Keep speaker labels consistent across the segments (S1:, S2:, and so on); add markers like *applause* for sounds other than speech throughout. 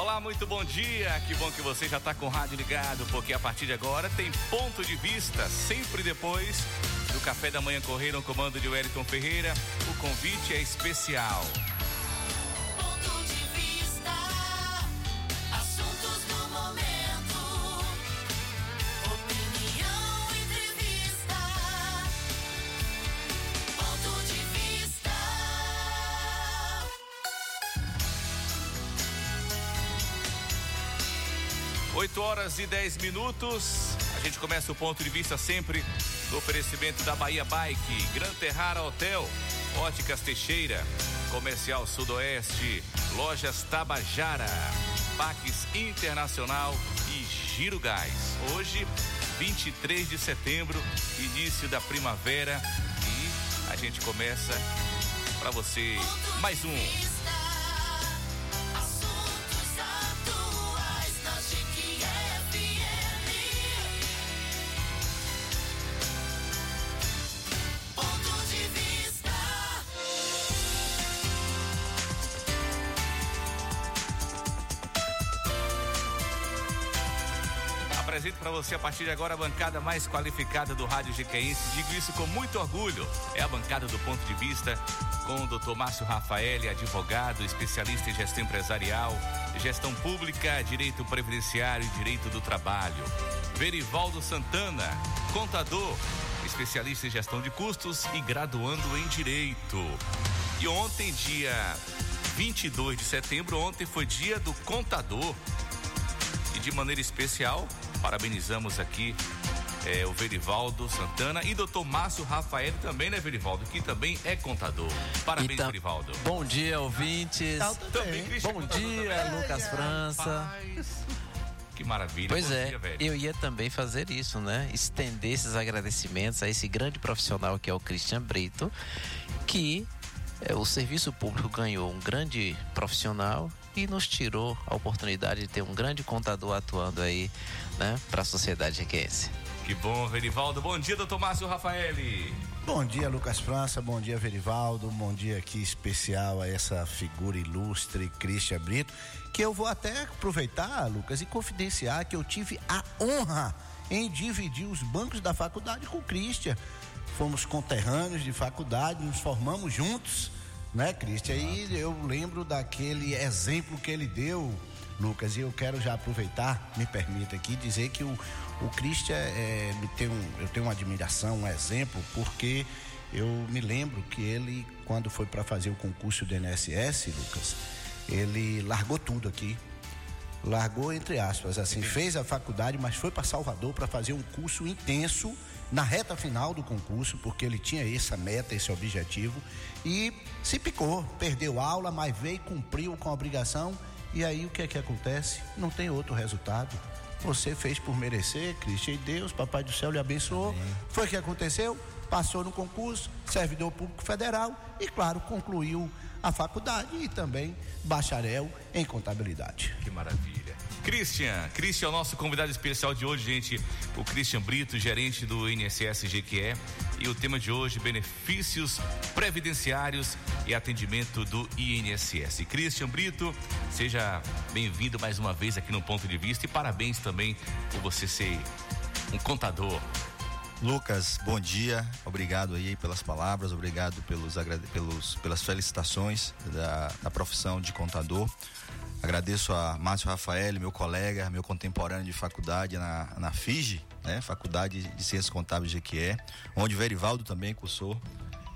S1: Olá, muito bom dia. Que bom que você já está com o rádio ligado, porque a partir de agora tem ponto de vista, sempre depois do café da manhã correr no comando de Wellington Ferreira. O convite é especial. 8 horas e 10 minutos. A gente começa o ponto de vista sempre do oferecimento da Bahia Bike, Gran Terrara Hotel, Óticas Teixeira, Comercial Sudoeste, Lojas Tabajara, Paques Internacional e Giro Gás. Hoje, 23 de setembro, início da primavera e a gente começa para você mais um você a partir de agora a bancada mais qualificada do Rádio Jequense. Digo isso com muito orgulho. É a bancada do ponto de vista com o Dr. Márcio Rafael, advogado, especialista em gestão empresarial, gestão pública, direito previdenciário e direito do trabalho. Verivaldo Santana, contador, especialista em gestão de custos e graduando em direito. E ontem, dia 22 de setembro, ontem foi dia do contador. E de maneira especial, parabenizamos aqui eh, o Verivaldo Santana e doutor Márcio Rafael também, né, Verivaldo? Que também é contador. Parabéns,
S2: Então,
S1: Verivaldo.
S2: Bom dia, ouvintes.
S1: Também, Cristian,
S2: Bom dia,
S1: também.
S2: Lucas França.
S1: Rapaz, Que maravilha.
S2: Pois
S1: Bom
S2: é,
S1: dia, velho.
S2: eu ia também fazer isso, né? Estender esses agradecimentos a esse grande profissional que é o Christian Brito, que é, o serviço público ganhou um grande profissional e nos tirou a oportunidade de ter um grande contador atuando aí, né, para a sociedade requense.
S1: Que bom, Verivaldo. Bom dia, doutor Márcio Rafael.
S3: Bom dia, Lucas França. Bom dia, Verivaldo. Bom dia aqui especial a essa figura ilustre, Christian Brito. Que eu vou até aproveitar, Lucas, e confidenciar que eu tive a honra em dividir os bancos da faculdade com o Christian. Fomos conterrâneos de faculdade, nos formamos juntos, né, Christian? E eu lembro daquele exemplo que ele deu, Lucas, e eu quero já aproveitar, me permita aqui, dizer que o, o Christian é, me tem um, eu tenho uma admiração, um exemplo, porque eu me lembro que ele, quando foi para fazer o concurso do NSS, Lucas, ele largou tudo aqui. Largou, entre aspas, assim, fez a faculdade, mas foi para Salvador para fazer um curso intenso na reta final do concurso, porque ele tinha essa meta, esse objetivo, e se picou, perdeu aula, mas veio, cumpriu com a obrigação, e aí o que é que acontece? Não tem outro resultado. Você fez por merecer, Cristian, e Deus, Papai do Céu lhe abençoou. Foi o que aconteceu? Passou no concurso, servidor público federal e, claro, concluiu a faculdade e também bacharel em contabilidade.
S1: Que maravilha. Christian, Christian é o nosso convidado especial de hoje, gente. O Christian Brito, gerente do INSS GQE. E o tema de hoje, benefícios previdenciários e atendimento do INSS. Christian Brito, seja bem-vindo mais uma vez aqui no Ponto de Vista e parabéns também por você ser um contador.
S4: Lucas, bom dia. Obrigado aí pelas palavras, obrigado pelos, pelos pelas felicitações da, da profissão de contador. Agradeço a Márcio Rafael, meu colega, meu contemporâneo de faculdade na, na FIGE, né? Faculdade de Ciências Contábeis GQE, onde o Verivaldo também cursou.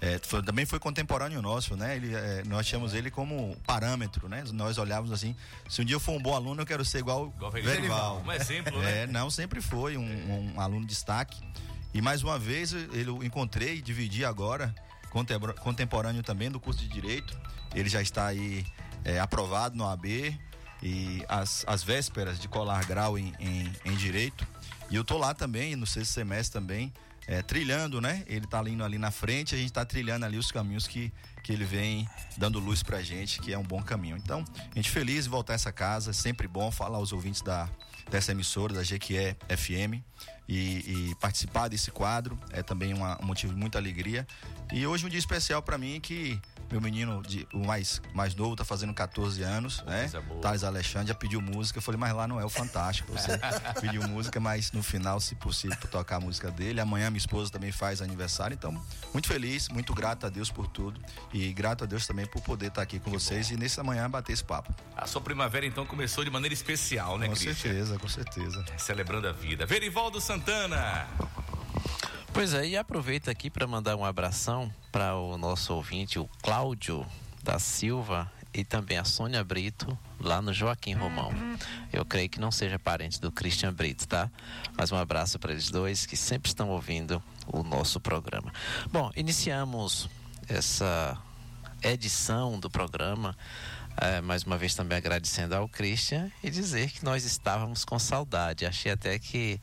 S4: É, foi- também foi contemporâneo nosso, né? Ele, é, nós chamamos ele como parâmetro, né? Nós olhávamos assim, se um dia eu for um bom aluno, eu quero ser igual,
S1: Igual
S4: Verivaldo.
S1: Um exemplo, né?
S4: É, não, sempre foi um, um aluno de destaque. E mais uma vez ele eu encontrei e dividi agora, contempor- contemporâneo também do curso de Direito. Ele já está aí é, aprovado no AB. e as, as vésperas de colar grau em, em, em direito. E eu tô lá também, no sexto semestre também, é, trilhando, né? Ele tá indo ali na frente, a gente tá trilhando ali os caminhos que, que ele vem dando luz pra gente, que é um bom caminho. Então, a gente feliz de voltar a essa casa, sempre bom falar aos ouvintes da, dessa emissora, da GQE FM, e, e participar desse quadro é também uma, um motivo de muita alegria. E hoje um dia especial para mim que meu menino, de, o mais, mais novo, tá fazendo 14 anos, né?
S1: Boa.
S4: Thales Alexandre já pediu música. Eu falei, mas lá não é o Fantástico. Você *laughs* pediu música, mas no final, se possível, tocar a música dele. Amanhã minha esposa também faz aniversário. Então, muito feliz, muito grato a Deus por tudo. E grato a Deus também por poder estar aqui com vocês e nessa manhã bater esse papo.
S1: A sua primavera então começou de maneira especial, né,
S4: com
S1: Cristian?
S4: certeza, com certeza.
S1: Celebrando a vida. Verivaldo Santana.
S2: Pois é, e aproveito aqui para mandar um abração para o nosso ouvinte, o Cláudio da Silva e também a Sônia Brito, lá no Joaquim Romão. Eu creio que não seja parente do Christian Brito, tá? Mas um abraço para eles dois que sempre estão ouvindo o nosso programa. Bom, iniciamos essa edição do programa. Eh, mais uma vez também agradecendo ao Christian e dizer que nós estávamos com saudade. Achei até que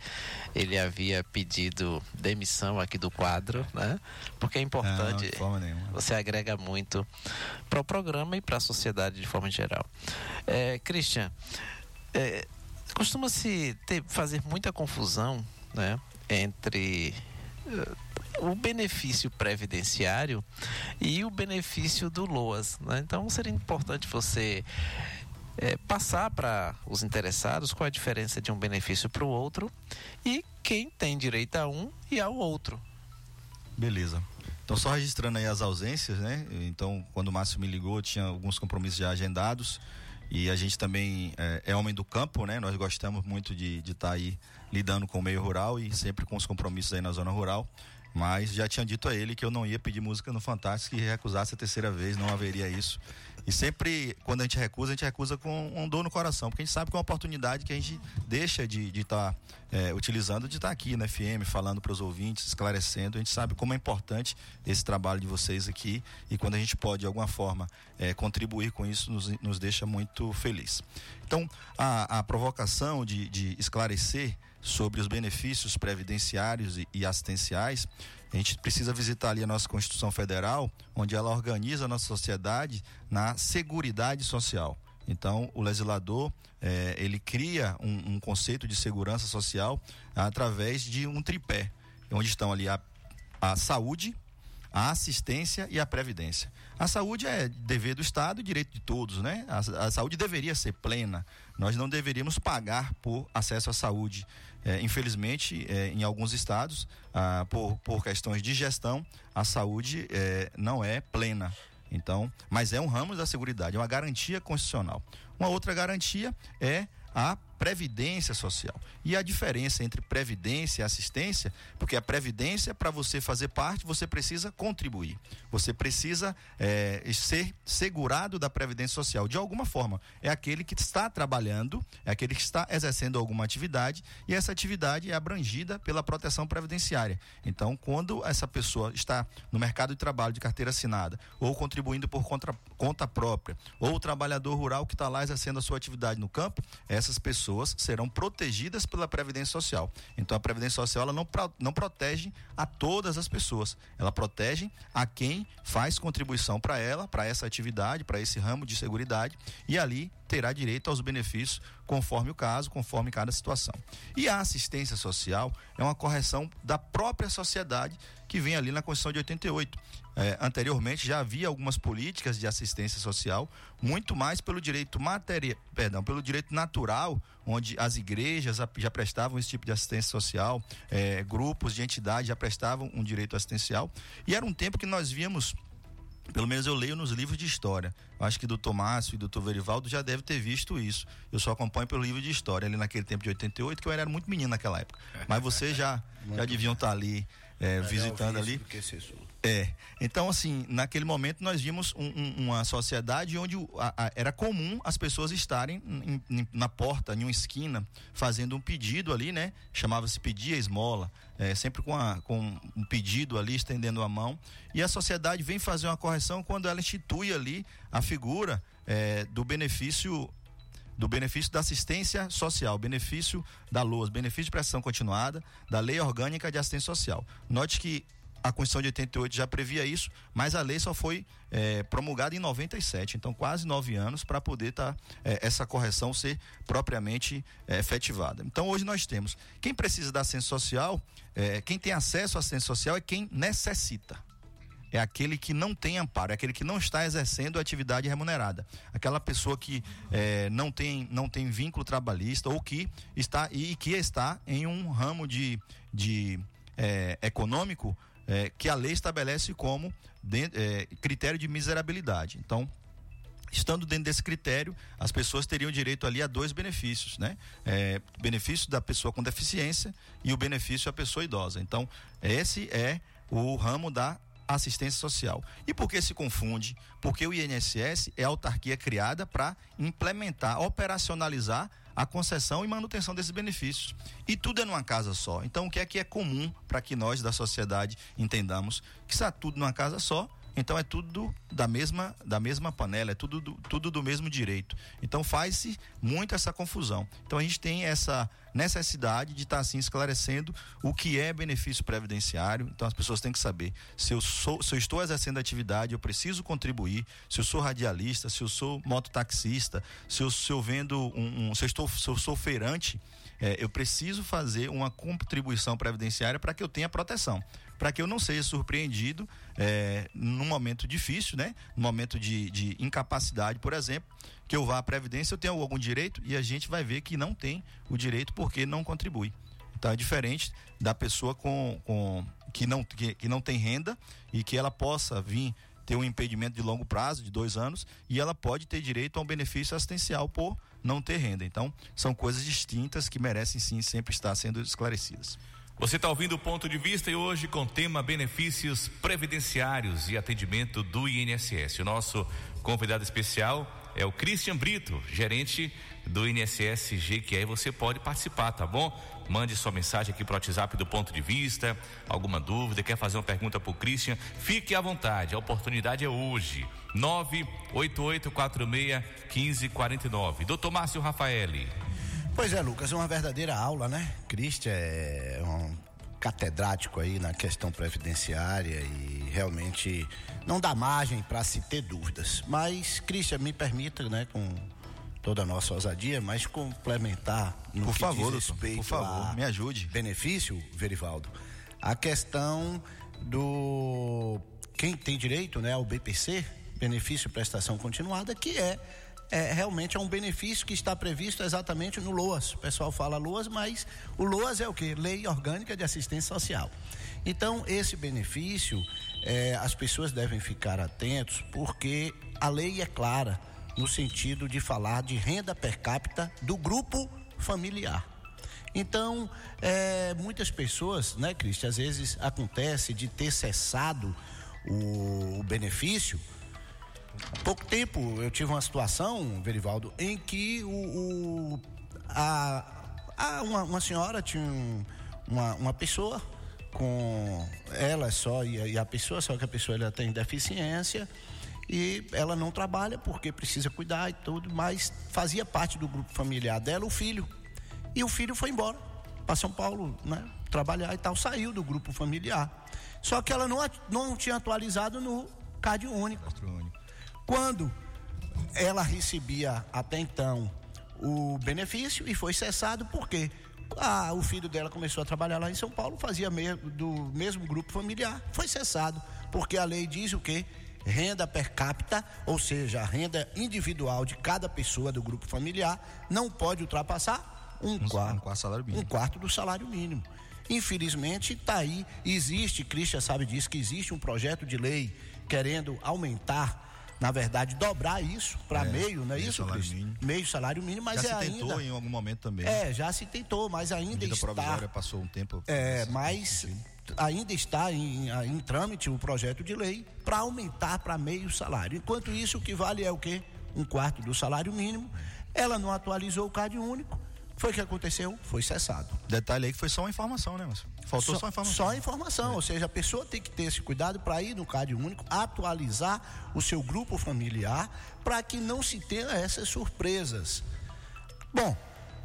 S2: ele havia pedido demissão aqui do quadro, né? Porque é importante.
S4: Não, de forma nenhuma.
S2: Você agrega muito para o programa e para a sociedade de forma geral. É, Christian, é, costuma-se fazer muita confusão né, entre eh, o benefício previdenciário e o benefício do LOAS. né? Então seria importante você eh, passar para os interessados qual a diferença de um benefício para o outro e quem tem direito a um e ao outro.
S4: Beleza. Então, só registrando aí as ausências, né? Então, quando o Márcio me ligou, tinha alguns compromissos já agendados. E a gente também é, é homem do campo, né? Nós gostamos muito de estar aí lidando com o meio rural e sempre com os compromissos aí na zona rural. Mas já tinha dito a ele que eu não ia pedir música no Fantástico e recusasse a terceira vez, não haveria isso. E sempre, quando a gente recusa, a gente recusa com um dor no coração, porque a gente sabe que é uma oportunidade que a gente deixa de estar utilizando, de estar aqui na FM, falando para os ouvintes, esclarecendo. A gente sabe como é importante esse trabalho de vocês aqui e quando a gente pode, de alguma forma, eh, contribuir com isso, nos, nos deixa muito feliz. Então, a, a provocação de, de esclarecer sobre os benefícios previdenciários e, e assistenciais, a gente precisa visitar ali a nossa Constituição Federal, onde ela organiza a nossa sociedade na seguridade social. Então, o legislador eh, ele cria um, um conceito de segurança social através de um tripé, onde estão ali a, a saúde, a assistência e a previdência. A saúde é dever do Estado e direito de todos, né? A, a saúde deveria ser plena. Nós não deveríamos pagar por acesso à saúde. É, infelizmente, é, em alguns estados, ah, por, por questões de gestão, a saúde é, não é plena. Então, mas é um ramo da seguridade, é uma garantia constitucional. Uma outra garantia é a previdência social. E a diferença entre previdência e assistência, porque a previdência, para você fazer parte, você precisa contribuir. Você precisa eh, ser segurado da previdência social de alguma forma. É aquele que está trabalhando, é aquele que está exercendo alguma atividade e essa atividade é abrangida pela proteção previdenciária. Então, quando essa pessoa está no mercado de trabalho de carteira assinada ou contribuindo por contra, conta própria, ou o trabalhador rural que está lá exercendo a sua atividade no campo, essas pessoas serão protegidas pela Previdência Social. Então a Previdência Social ela não, não protege a todas as pessoas, ela protege a quem faz contribuição para ela, para essa atividade, para esse ramo de seguridade e ali terá direito aos benefícios conforme o caso, conforme cada situação. E a assistência social é uma correção da própria sociedade que vem ali na Constituição de 88. É, anteriormente já havia algumas políticas de assistência social, muito mais pelo direito material, perdão, pelo direito natural, onde as igrejas já prestavam esse tipo de assistência social, é, grupos de entidades já prestavam um direito assistencial, e era um tempo que nós víamos pelo menos eu leio nos livros de história. Acho que do Tomácio e do Dr. Verivaldo já deve ter visto isso. Eu só acompanho pelo livro de história, ali naquele tempo de 88, que eu era muito menino naquela época. Mas vocês já, *laughs* já deviam estar ali, é, visitando ali. É. Então, assim, naquele momento nós vimos um- um- uma sociedade onde a- a- era comum as pessoas estarem em- em- na porta, em uma esquina, fazendo um pedido ali, né? Chamava-se pedir a esmola, é, sempre com, a- com um pedido ali, estendendo a mão. E a sociedade vem fazer uma correção quando ela institui ali a figura é, do benefício do benefício da assistência social, benefício da LOAS, benefício de prestação continuada, da Lei Orgânica de Assistência Social. Note que a Constituição de 88 já previa isso, mas a lei só foi eh, promulgada em 97, então quase nove anos para poder tá, eh, essa correção ser propriamente eh, efetivada. Então hoje nós temos quem precisa da assistência social, eh, quem tem acesso à assistência social é quem necessita é aquele que não tem amparo, é aquele que não está exercendo atividade remunerada. Aquela pessoa que eh, não, tem, não tem vínculo trabalhista ou que está e que está em um ramo de, de eh, econômico eh, que a lei estabelece como de- eh, critério de miserabilidade. Então, Estando dentro desse critério, as pessoas teriam direito ali a dois benefícios, né? É, benefício da pessoa com deficiência e o benefício à pessoa idosa. Então, esse é o ramo da assistência social. E por que se confunde? Porque o INSS é a autarquia criada para implementar, operacionalizar a concessão e manutenção desses benefícios. E tudo é numa casa só. Então, o que é que é comum para que nós da sociedade entendamos que está tudo numa casa só então é tudo da mesma, da mesma panela, é tudo do, tudo do mesmo direito. Então faz-se muito essa confusão. Então a gente tem essa necessidade de estar assim esclarecendo o que é benefício previdenciário. Então as pessoas têm que saber se eu sou, se eu estou exercendo atividade, eu preciso contribuir. Se eu sou radialista, se eu sou mototaxista, se eu, se eu vendo um, um se eu estou, se eu sou feirante, é, eu preciso fazer uma contribuição previdenciária para que eu tenha proteção, para que eu não seja surpreendido é, num momento difícil, né? Num momento de, de incapacidade, por exemplo, que eu vá à previdência, eu tenho algum direito e a gente vai ver que não tem o direito porque não contribui. Então é diferente da pessoa com, com que, não, que, que não tem renda e que ela possa vir ter um impedimento de longo prazo, de dois anos, e ela pode ter direito a um benefício assistencial por não ter renda. Então, são coisas distintas que merecem sim sempre estar sendo esclarecidas.
S1: Você está ouvindo o ponto de vista e hoje com tema benefícios previdenciários e atendimento do INSS. O nosso convidado especial é o Christian Brito, gerente do INSS GQE. Você pode participar, tá bom? Mande sua mensagem aqui para o WhatsApp do ponto de vista, alguma dúvida, quer fazer uma pergunta para o Christian, fique à vontade, a oportunidade é hoje. 988461549. Doutor Márcio Rafaeli.
S3: Pois é, Lucas, é uma verdadeira aula, né? Cristian é um catedrático aí na questão previdenciária e realmente não dá margem para se ter dúvidas. Mas, Cristian, me permita, né, com toda a nossa ousadia, mas complementar no
S4: Por
S3: que
S4: favor,
S3: diz respeito
S4: por favor, me ajude.
S3: Benefício, Verivaldo, a questão do quem tem direito, né, ao BPC, benefício prestação continuada, que é é, realmente é um benefício que está previsto exatamente no LOAS. O pessoal fala LOAS, mas o LOAS é o que? Lei Orgânica de Assistência Social. Então, esse benefício, é, as pessoas devem ficar atentos, porque a lei é clara no sentido de falar de renda per capita do grupo familiar. Então, é, muitas pessoas, né, Cristian, às vezes acontece de ter cessado o, benefício pouco tempo eu tive uma situação, Verivaldo, em que o, o- a, a- uma, uma senhora tinha um- uma, uma pessoa com ela só e a, e a pessoa, só que a pessoa ela tem deficiência e ela não trabalha porque precisa cuidar e tudo, mas fazia parte do grupo familiar dela o filho. E o filho foi embora para São Paulo, né? Trabalhar e tal, saiu do grupo familiar. Só que ela não, não tinha atualizado no CAD único. Quando ela recebia até então o benefício e foi cessado porque ah, o filho dela começou a trabalhar lá em São Paulo, fazia me- do mesmo grupo familiar, foi cessado porque a lei diz o quê? Renda per capita, ou seja, a renda individual de cada pessoa do grupo familiar não pode ultrapassar um, quarto,
S4: um quarto salário mínimo.
S3: um quarto do salário mínimo. Infelizmente, está aí, existe, Christian sabe disso, que existe um projeto de lei querendo aumentar, na verdade, dobrar isso para
S4: É,
S3: meio, não é
S4: meio
S3: isso,
S4: salário mínimo.
S3: Meio salário mínimo, mas
S4: Já
S3: é
S4: se tentou
S3: ainda.
S4: em algum momento também.
S3: É, já se tentou, mas ainda
S4: medida
S3: está.
S4: provisória passou um tempo.
S3: É, mas ainda está em, em trâmite o projeto de lei para aumentar para meio salário. Enquanto isso, o que vale é o quê? Um quarto do salário mínimo. Ela não atualizou o CAD único. Foi o que aconteceu? Foi cessado.
S4: Detalhe aí que foi só uma informação, né, Márcio? Faltou só, uma informação.
S3: Só informação, ou seja, a pessoa tem que ter esse cuidado para ir no CAD único, atualizar o seu grupo familiar, para que não se tenha essas surpresas. Bom,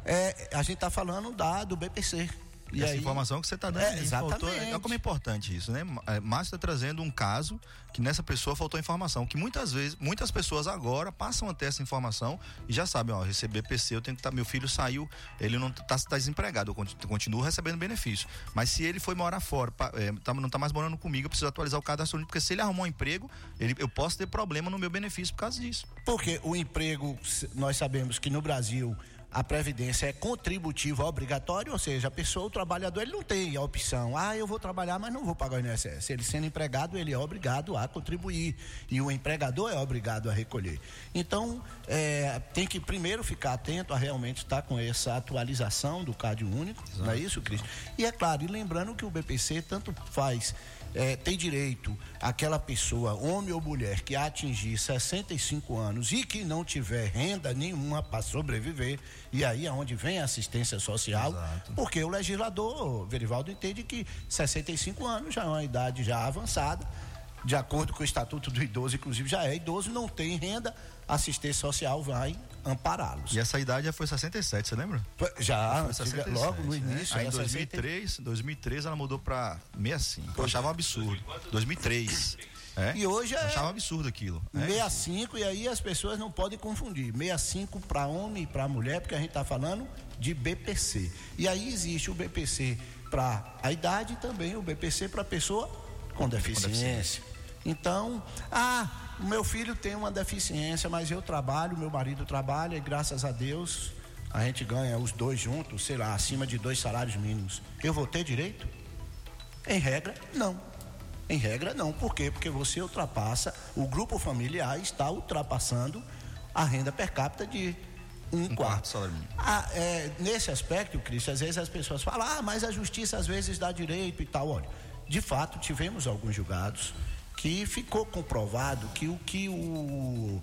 S3: é, a gente está falando da, do BPC.
S4: E essa informação que você está dando
S3: É,
S4: aí, faltou-
S3: exatamente.
S4: é como é importante isso, né? É, Márcio está trazendo um caso que nessa pessoa faltou informação, que muitas vezes, muitas pessoas agora passam a ter essa informação e já sabem, ó, receber PC, eu tenho que estar, meu filho saiu, ele não está tá desempregado, eu conti- continuo recebendo benefício. Mas se ele foi morar fora, pa- é, tá- não está mais morando comigo, eu preciso atualizar o cadastro único, porque se ele arrumar um emprego, ele, eu posso ter problema no meu benefício por causa disso.
S3: Porque o emprego, nós sabemos que no Brasil a previdência é contributiva obrigatória, ou seja, a pessoa, o trabalhador, ele não tem a opção, ah, eu vou trabalhar, mas não vou pagar o INSS. Ele sendo empregado, ele é obrigado a contribuir e o empregador é obrigado a recolher. Então, é, tem que primeiro ficar atento a realmente estar com essa atualização do Cádio Único, não é isso, Cris? E é claro, e lembrando que o BPC tanto faz é, tem direito aquela pessoa, homem ou mulher, que atingir 65 anos e que não tiver renda nenhuma para sobreviver, e aí é onde vem a assistência social,
S4: Exato.
S3: porque o legislador, Verivaldo, entende que 65 anos já é uma idade já avançada, de acordo com o Estatuto do Idoso, inclusive já é idoso, não tem renda, assistência social vai ampará-los.
S4: E essa idade já foi 67, você lembra?
S3: Já,
S4: Foi
S3: tive-
S4: 67,
S3: logo no
S4: né?
S3: início,
S4: Aí em
S3: era 60
S4: 2003, 2003 ela mudou pra 65. Eu achava um absurdo. 2003. É?
S3: E hoje é-
S4: Eu achava um absurdo aquilo. né?
S3: 65, e aí as pessoas não podem confundir. 65 para homem e para mulher, porque a gente está falando de BPC. E aí existe o BPC para a idade e também o BPC para pessoa com deficiência. Então, ah, o meu filho tem uma deficiência, mas eu trabalho, meu marido trabalha, e graças a Deus a gente ganha os dois juntos, sei lá, acima de dois salários mínimos. Eu vou ter direito? Em regra, não. Em regra, não. Por quê? Porque você ultrapassa, o grupo familiar está ultrapassando a renda per capita de um,
S4: Um quarto
S3: quarto.
S4: salário mínimo.
S3: Ah, é, nesse aspecto, Cristian, às vezes as pessoas falam, ah, mas a justiça às vezes dá direito e tal. Olha, de fato, tivemos alguns julgados que ficou comprovado que o que o-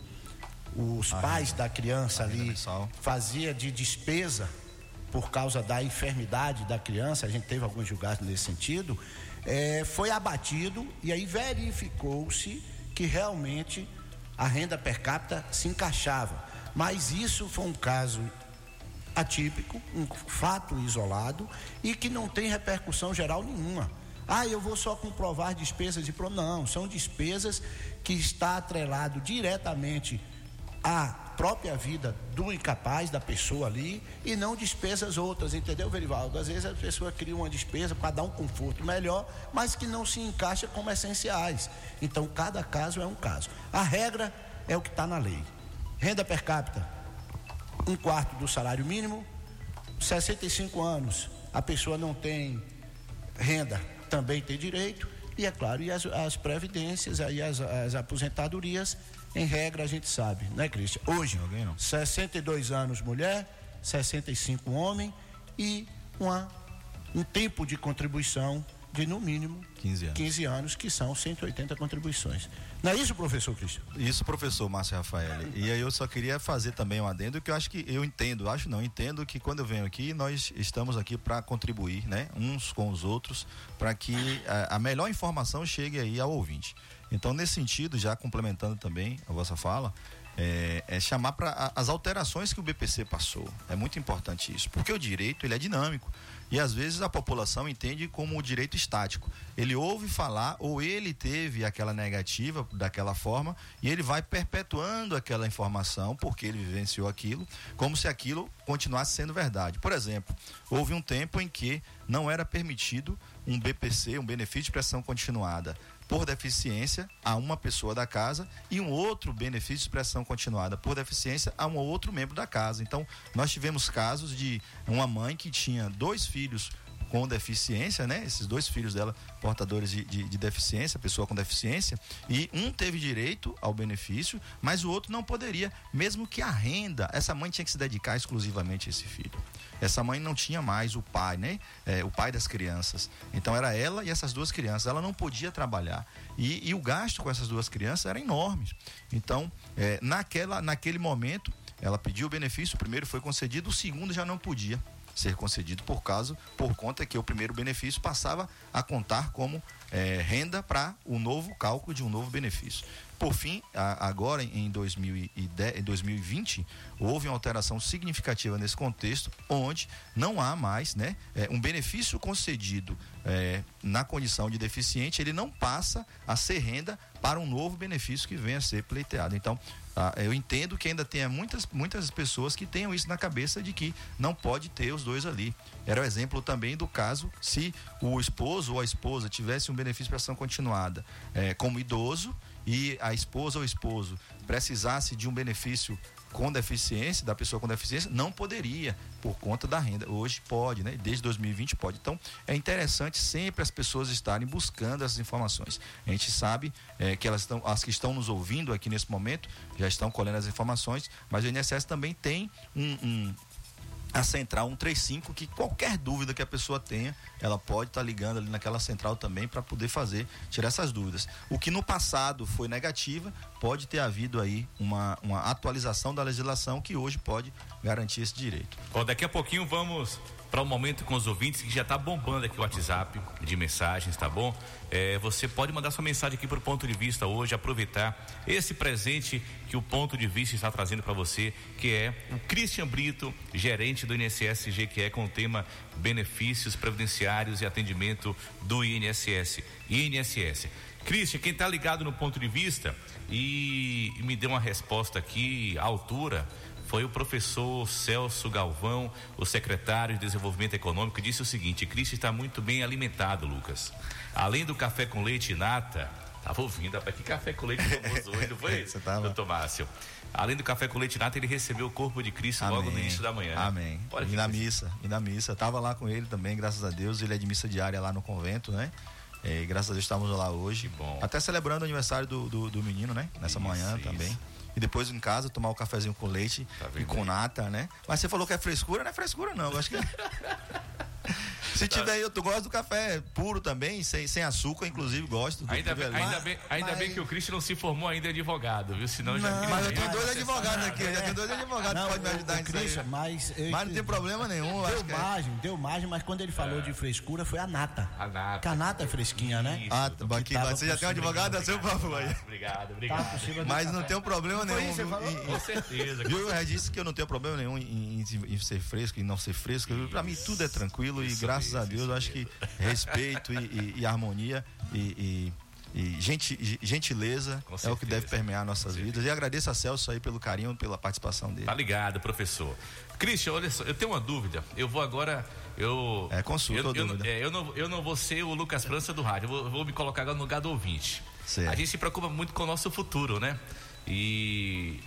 S3: os pais da criança
S4: a renda
S3: ali
S4: mensal.
S3: fazia de despesa por causa da enfermidade da criança, a gente teve alguns julgados nesse sentido, eh, foi abatido e aí verificou-se que realmente a renda per capita se encaixava. Mas isso foi um caso atípico, um fato isolado e que não tem repercussão geral nenhuma. Ah, eu vou só comprovar despesas de pro não, são despesas que está atrelado diretamente à própria vida do incapaz da pessoa ali e não despesas outras, entendeu, Verivaldo? Às vezes a pessoa cria uma despesa para dar um conforto melhor, mas que não se encaixa como essenciais. Então, cada caso é um caso. A regra é o que está na lei. Renda per capita, um quarto do salário mínimo, 65 anos, a pessoa não tem renda, também tem direito, e é claro, e as, as previdências, aí as, as aposentadorias, em regra a gente sabe, né, Cristian? Hoje,
S4: Alguém não.
S3: 62 anos mulher, 65 homem e uma, um tempo de contribuição de no mínimo
S4: 15 anos.
S3: 15 anos, que são 180 contribuições. Não é isso, professor Cristian?
S4: Isso, professor Márcio Rafael. E aí eu só queria fazer também um adendo que eu acho que eu entendo, acho não, entendo que quando eu venho aqui, nós estamos aqui para contribuir, né, uns com os outros, para que a, a melhor informação chegue aí ao ouvinte. Então, nesse sentido, já complementando também a vossa fala, é, é chamar para as alterações que o BPC passou. É muito importante isso, porque o direito ele é dinâmico e às vezes a população entende como o direito estático. Ele ouve falar ou ele teve aquela negativa daquela forma e ele vai perpetuando aquela informação porque ele vivenciou aquilo, como se aquilo continuasse sendo verdade. Por exemplo, houve um tempo em que não era permitido um BPC, um benefício de prestação continuada, por deficiência a uma pessoa da casa e um outro benefício de prestação continuada por deficiência a um outro membro da casa. Então, nós tivemos casos de uma mãe que tinha dois filhos com deficiência, né? Esses dois filhos dela, portadores de, de, de deficiência, pessoa com deficiência, e um teve direito ao benefício, mas o outro não poderia, mesmo que a renda, essa mãe tinha que se dedicar exclusivamente a esse filho. Essa mãe não tinha mais o pai, né? É, o pai das crianças. Então era ela e essas duas crianças. Ela não podia trabalhar. E, e o gasto com essas duas crianças era enorme. Então, é, naquela, naquele momento, ela pediu o benefício, o primeiro foi concedido, o segundo já não podia ser concedido por causa, por conta que o primeiro benefício passava a contar como é, renda para o novo cálculo de um novo benefício. por fim, a- agora em 2010, em 2020, houve uma alteração significativa nesse contexto, onde não há mais né, é, um benefício concedido é, na condição de deficiente, ele não passa a ser renda para um novo benefício que venha a ser pleiteado. Então, ah, eu entendo que ainda tenha muitas, muitas pessoas que tenham isso na cabeça de que não pode ter os dois ali. Era o exemplo também do caso se o esposo ou a esposa tivesse um benefício de ação continuada eh, como idoso e a esposa ou esposo precisasse de um benefício com deficiência, da pessoa com deficiência, não poderia, por conta da renda. Hoje pode, né? Desde 2020 pode. Então, é interessante sempre as pessoas estarem buscando essas informações. A gente sabe eh, que elas estão, as que estão nos ouvindo aqui nesse momento, já estão colhendo as informações, mas o INSS também tem um- um, a central 135 que qualquer dúvida que a pessoa tenha, ela pode estar ligando ali naquela central também para poder fazer, tirar essas dúvidas. O que no passado foi negativa, pode ter havido aí uma, uma atualização da legislação que hoje pode garantir esse direito.
S1: Bom, daqui a pouquinho vamos para um momento com os ouvintes que já está bombando aqui o WhatsApp de mensagens, tá bom? É, você pode mandar sua mensagem aqui para o ponto de vista hoje, aproveitar esse presente que o ponto de vista está trazendo para você, que é o Christian Brito, gerente do INSS GQE, com o tema benefícios previdenciários e atendimento do INSS. INSS. Christian, quem está ligado no ponto de vista e me deu uma resposta aqui à altura foi o professor Celso Galvão, o secretário de Desenvolvimento Econômico, que disse o seguinte: Cristo está muito bem alimentado, Lucas. Além do café com leite e nata, estava ouvindo, rapaz, que café com leite famoso hoje, não foi, *laughs*
S4: Você tava.
S1: doutor Márcio? Além do café com leite e nata, ele recebeu o corpo de Cristo logo no início da manhã. né?
S4: Amém. E na missa, e na missa. Tava lá com ele também, graças a Deus. Ele é de missa diária lá no convento, né? É, e graças a Deus estávamos lá hoje.
S1: Que bom.
S4: Até celebrando o aniversário do, do, do menino, né? Nessa
S1: Isso,
S4: manhã
S1: isso.
S4: também. E depois em casa tomar o cafezinho com leite
S1: Tá
S4: e com nata, né? Mas você falou que é frescura, não é frescura não. Eu acho que *laughs* *laughs* Se tiver, eu eu gosto do café puro também, sem, sem açúcar, inclusive gosto.
S1: Ainda, bem, ainda, bem, ainda
S3: mas-
S1: bem que o Cristo não se formou ainda advogado, viu? Senão já
S4: Não,
S1: queria
S4: mas eu tenho dois advogados aqui, eu já tenho dois advogados
S3: Não,
S4: que podem me ajudar nisso aí.
S3: Christian, mas, eu-
S4: Mas não tem problema nenhum. eu
S3: Deu
S4: acho que é-
S3: margem, deu margem, mas quando ele falou de frescura foi a nata.
S1: A nata.
S3: Que a nata é fresquinha, né?
S1: Isso.
S4: Ah, aqui,
S3: tava
S4: você já tem um advogado, é seu papo aí.
S1: Obrigado,
S3: Tá
S1: obrigado.
S4: Mas não tem um problema nenhum. Em-
S1: Com certeza.
S4: Viu? Eu já disse que eu não tenho problema nenhum em, em- em ser fresco e não ser fresco. Pra mim tudo é tranquilo e
S1: Isso
S4: graças a Deus eu acho que respeito e, e- e harmonia e, e- e genti- gentileza é o que deve permear nossas vidas. E agradeço a Celso aí pelo carinho, pela participação dele.
S1: Tá ligado, professor. Christian, olha só, eu tenho uma dúvida. Eu vou agora. Eu,
S4: É, consulta
S1: eu, eu, é, eu não, eu não vou ser o Lucas França do rádio. Eu vou, vou me colocar agora no lugar do ouvinte.
S4: Certo.
S1: A gente se preocupa muito com o nosso futuro, né? E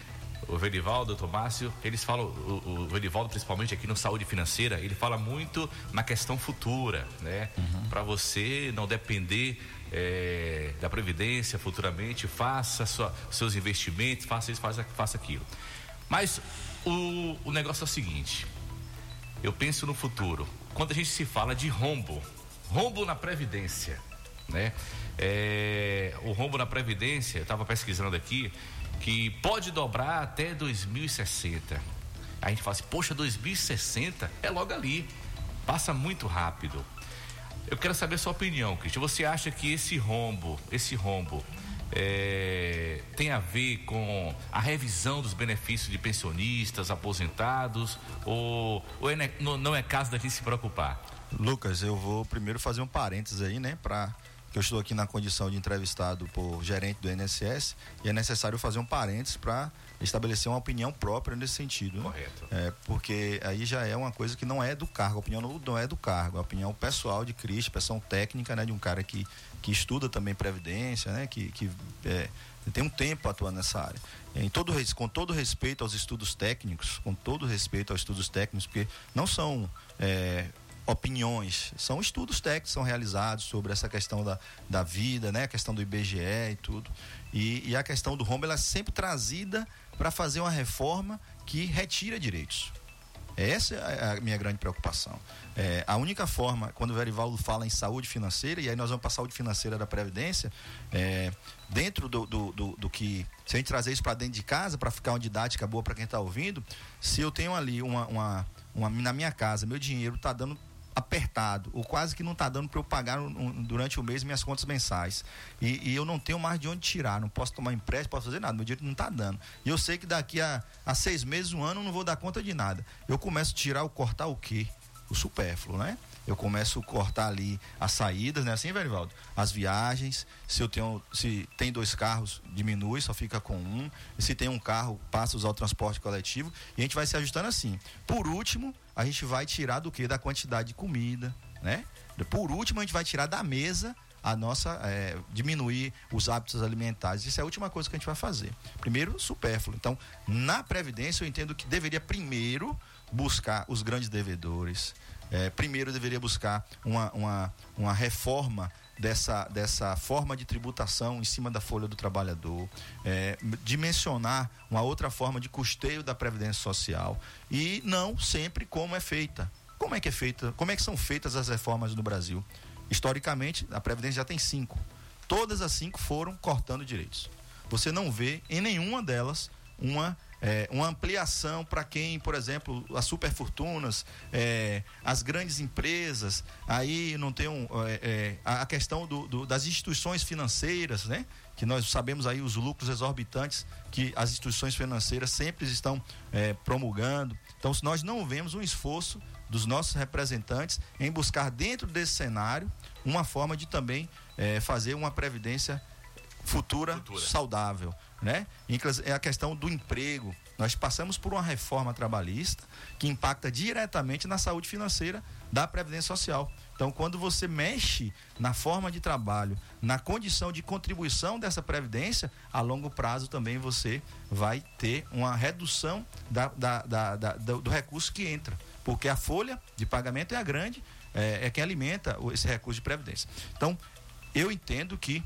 S1: o Verivaldo, o Tomácio, eles falam, o, o Verivaldo, principalmente aqui no Saúde Financeira, ele fala muito na questão futura, né?
S4: Uhum.
S1: Para você não depender é, da Previdência futuramente, faça sua, seus investimentos, faça isso, faça, faça aquilo. Mas o, o negócio é o seguinte: eu penso no futuro. Quando a gente se fala de rombo, rombo na Previdência, né? É, o rombo na Previdência, eu estava pesquisando aqui, que pode dobrar até 2060. A gente fala assim, poxa, 2060 é logo ali, passa muito rápido. Eu quero saber a sua opinião, Cristian. Você acha que esse rombo, esse rombo, é, tem a ver com a revisão dos benefícios de pensionistas, aposentados, ou, ou é não, não é caso da gente se preocupar?
S4: Lucas, eu vou primeiro fazer um parênteses aí, né? Pra, que eu estou aqui na condição de entrevistado por gerente do INSS e é necessário fazer um parênteses para estabelecer uma opinião própria nesse sentido. né?
S1: Correto.
S4: É, porque aí já é uma coisa que não é do cargo, a opinião não, não é do cargo, a opinião pessoal de Cristo, pessoal técnica, né? De um cara que, que estuda também Previdência, né? Que, que é, tem um tempo atuando nessa área. Em todo, com todo respeito aos estudos técnicos, com todo respeito aos estudos técnicos, porque não são é, opiniões, são estudos técnicos que são realizados sobre essa questão da, da vida, né? A questão do IBGE e tudo. E, e a questão do rombo, ela é sempre trazida para fazer uma reforma que retira direitos. Essa é a minha grande preocupação. É, a única forma, quando o Verivaldo fala em saúde financeira, e aí nós vamos para a saúde financeira da Previdência, é, dentro do, do, do- do que. Se a gente trazer isso para dentro de casa, para ficar uma didática boa para quem está ouvindo, se eu tenho ali uma, uma, uma- Na minha casa, meu dinheiro está dando apertado, ou quase que não está dando para eu pagar um- durante o mês minhas contas mensais. E, e eu não tenho mais de onde tirar, não posso tomar empréstimo, posso fazer nada, meu dinheiro não está dando. E eu sei que daqui a, a seis meses, um ano, eu não vou dar conta de nada. Eu começo a tirar o cortar o quê? O supérfluo, né? Eu começo a cortar ali as saídas, né? Assim, Verivaldo? As viagens, se eu tenho, se tem dois carros, diminui, só fica com um. Se tem um carro, passa a usar o transporte coletivo. E a gente vai se ajustando assim. Por último, a gente vai tirar do que? Da quantidade de comida, né? Por último, a gente vai tirar da mesa a nossa é, diminuir os hábitos alimentares. Isso é a última coisa que a gente vai fazer. Primeiro, supérfluo. Então, na previdência, eu entendo que deveria primeiro buscar os grandes devedores. É, primeiro, deveria buscar uma, uma, uma reforma dessa, dessa forma de tributação em cima da folha do trabalhador, é, dimensionar uma outra forma de custeio da previdência social e não sempre como é feita. Como é que é feita? Como é que são feitas as reformas no Brasil? Historicamente, a previdência já tem cinco. Todas as cinco foram cortando direitos. Você não vê em nenhuma delas uma é, uma ampliação para quem, por exemplo, as superfortunas, é, as grandes empresas, aí não tem um, é, é, a questão do- do- das instituições financeiras, né? Que nós sabemos aí os lucros exorbitantes que as instituições financeiras sempre estão é, promulgando. Então, se nós não vemos um esforço dos nossos representantes em buscar dentro desse cenário uma forma de também é, fazer uma previdência futura,
S1: Futura.
S4: saudável, né? É a questão do emprego. Nós passamos por uma reforma trabalhista que impacta diretamente na saúde financeira da previdência social. Então, quando você mexe na forma de trabalho, na condição de contribuição dessa previdência, a longo prazo também você vai ter uma redução da- da- da- da- do, do recurso que entra, porque a folha de pagamento é a grande, é, é quem alimenta esse recurso de previdência. Então, eu entendo que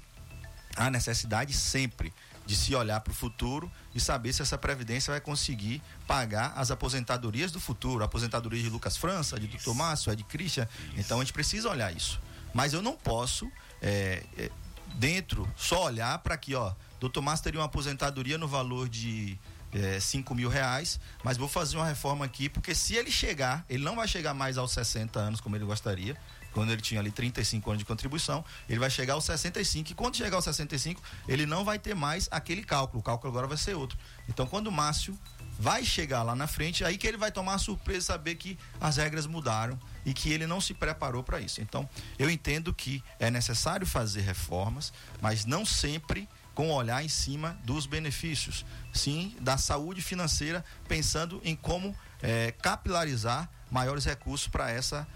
S4: há necessidade sempre de se olhar para o futuro e saber se essa previdência vai conseguir pagar as aposentadorias do futuro, a aposentadoria de Lucas França, de Dr. Márcio, a de Christian. Então a gente precisa olhar isso. Mas eu não posso, é, é, dentro, só olhar para aqui, ó. Dr. Márcio teria uma aposentadoria no valor de é, 5 mil reais, mas vou fazer uma reforma aqui, porque se ele chegar, ele não vai chegar mais aos 60 anos como ele gostaria, quando ele tinha ali 35 anos de contribuição, ele vai chegar aos 65 e quando chegar aos 65, ele não vai ter mais aquele cálculo, o cálculo agora vai ser outro. Então, quando o Márcio vai chegar lá na frente, aí que ele vai tomar a surpresa saber que as regras mudaram e que ele não se preparou para isso. Então, eu entendo que é necessário fazer reformas, mas não sempre com olhar em cima dos benefícios, sim da saúde financeira, pensando em como eh, capilarizar maiores recursos para essa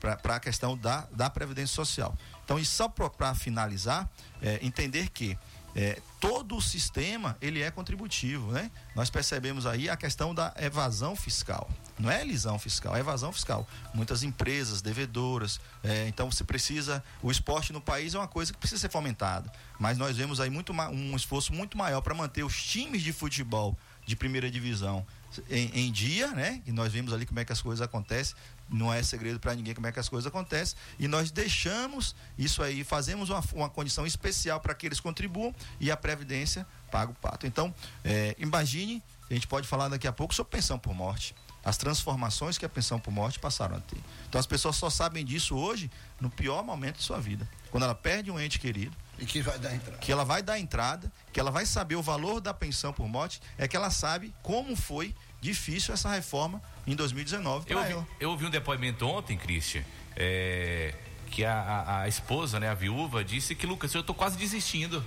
S4: para a questão da, da previdência social. Então, e só para finalizar, eh, entender que eh, todo o sistema ele é contributivo, né? Nós percebemos aí a questão da evasão fiscal. Não é elisão fiscal, é evasão fiscal. Muitas empresas, devedoras, eh, então você precisa. O esporte no país é uma coisa que precisa ser fomentada. Mas nós vemos aí muito um esforço muito maior para manter os times de futebol de primeira divisão em, em dia, né? E nós vemos ali como é que as coisas acontecem. Não é segredo para ninguém como é que as coisas acontecem. E nós deixamos isso aí, fazemos uma, uma condição especial para que eles contribuam e a Previdência paga o pato. Então, eh, imagine, a gente pode falar daqui a pouco sobre pensão por morte. As transformações que a pensão por morte passaram a ter. Então as pessoas só sabem disso hoje no pior momento de sua vida. Quando ela perde um ente querido,
S3: E que vai dar entrada.
S4: que ela vai dar entrada, que ela vai saber o valor da pensão por morte, é que ela sabe como foi difícil essa reforma em 2019
S1: Eu ouvi, eu ouvi um depoimento ontem, Christian, é, que a, a- a esposa, né, a viúva, disse que, Lucas, eu tô quase desistindo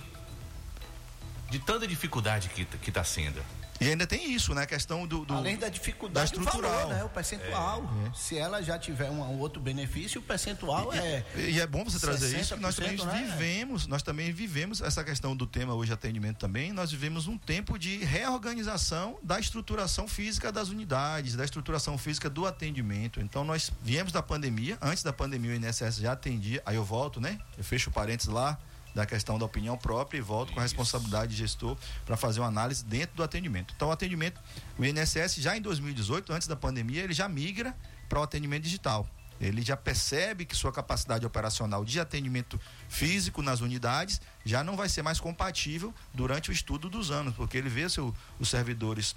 S1: de tanta dificuldade que, que tá sendo.
S4: E ainda tem isso, né? A questão do. do-
S3: Além da dificuldade
S4: da estrutural.
S3: valor, né? O percentual. Se ela já tiver um, um outro benefício, o percentual é.
S4: E é bom você trazer isso, nós
S3: 60%,
S4: também
S3: né?
S4: vivemos, nós também vivemos essa questão do tema hoje atendimento também, nós vivemos um tempo de reorganização da estruturação física das unidades, da estruturação física do atendimento. Então nós viemos da pandemia, antes da pandemia o INSS já atendia, aí eu volto, né? Eu fecho parênteses lá da questão da opinião própria e volto com a responsabilidade de gestor para fazer uma análise dentro do atendimento. Então o atendimento, o INSS já em 2018, antes da pandemia, ele já migra para o atendimento digital. Ele já percebe que sua capacidade operacional de atendimento físico nas unidades já não vai ser mais compatível durante o estudo dos anos, porque ele vê seu, os servidores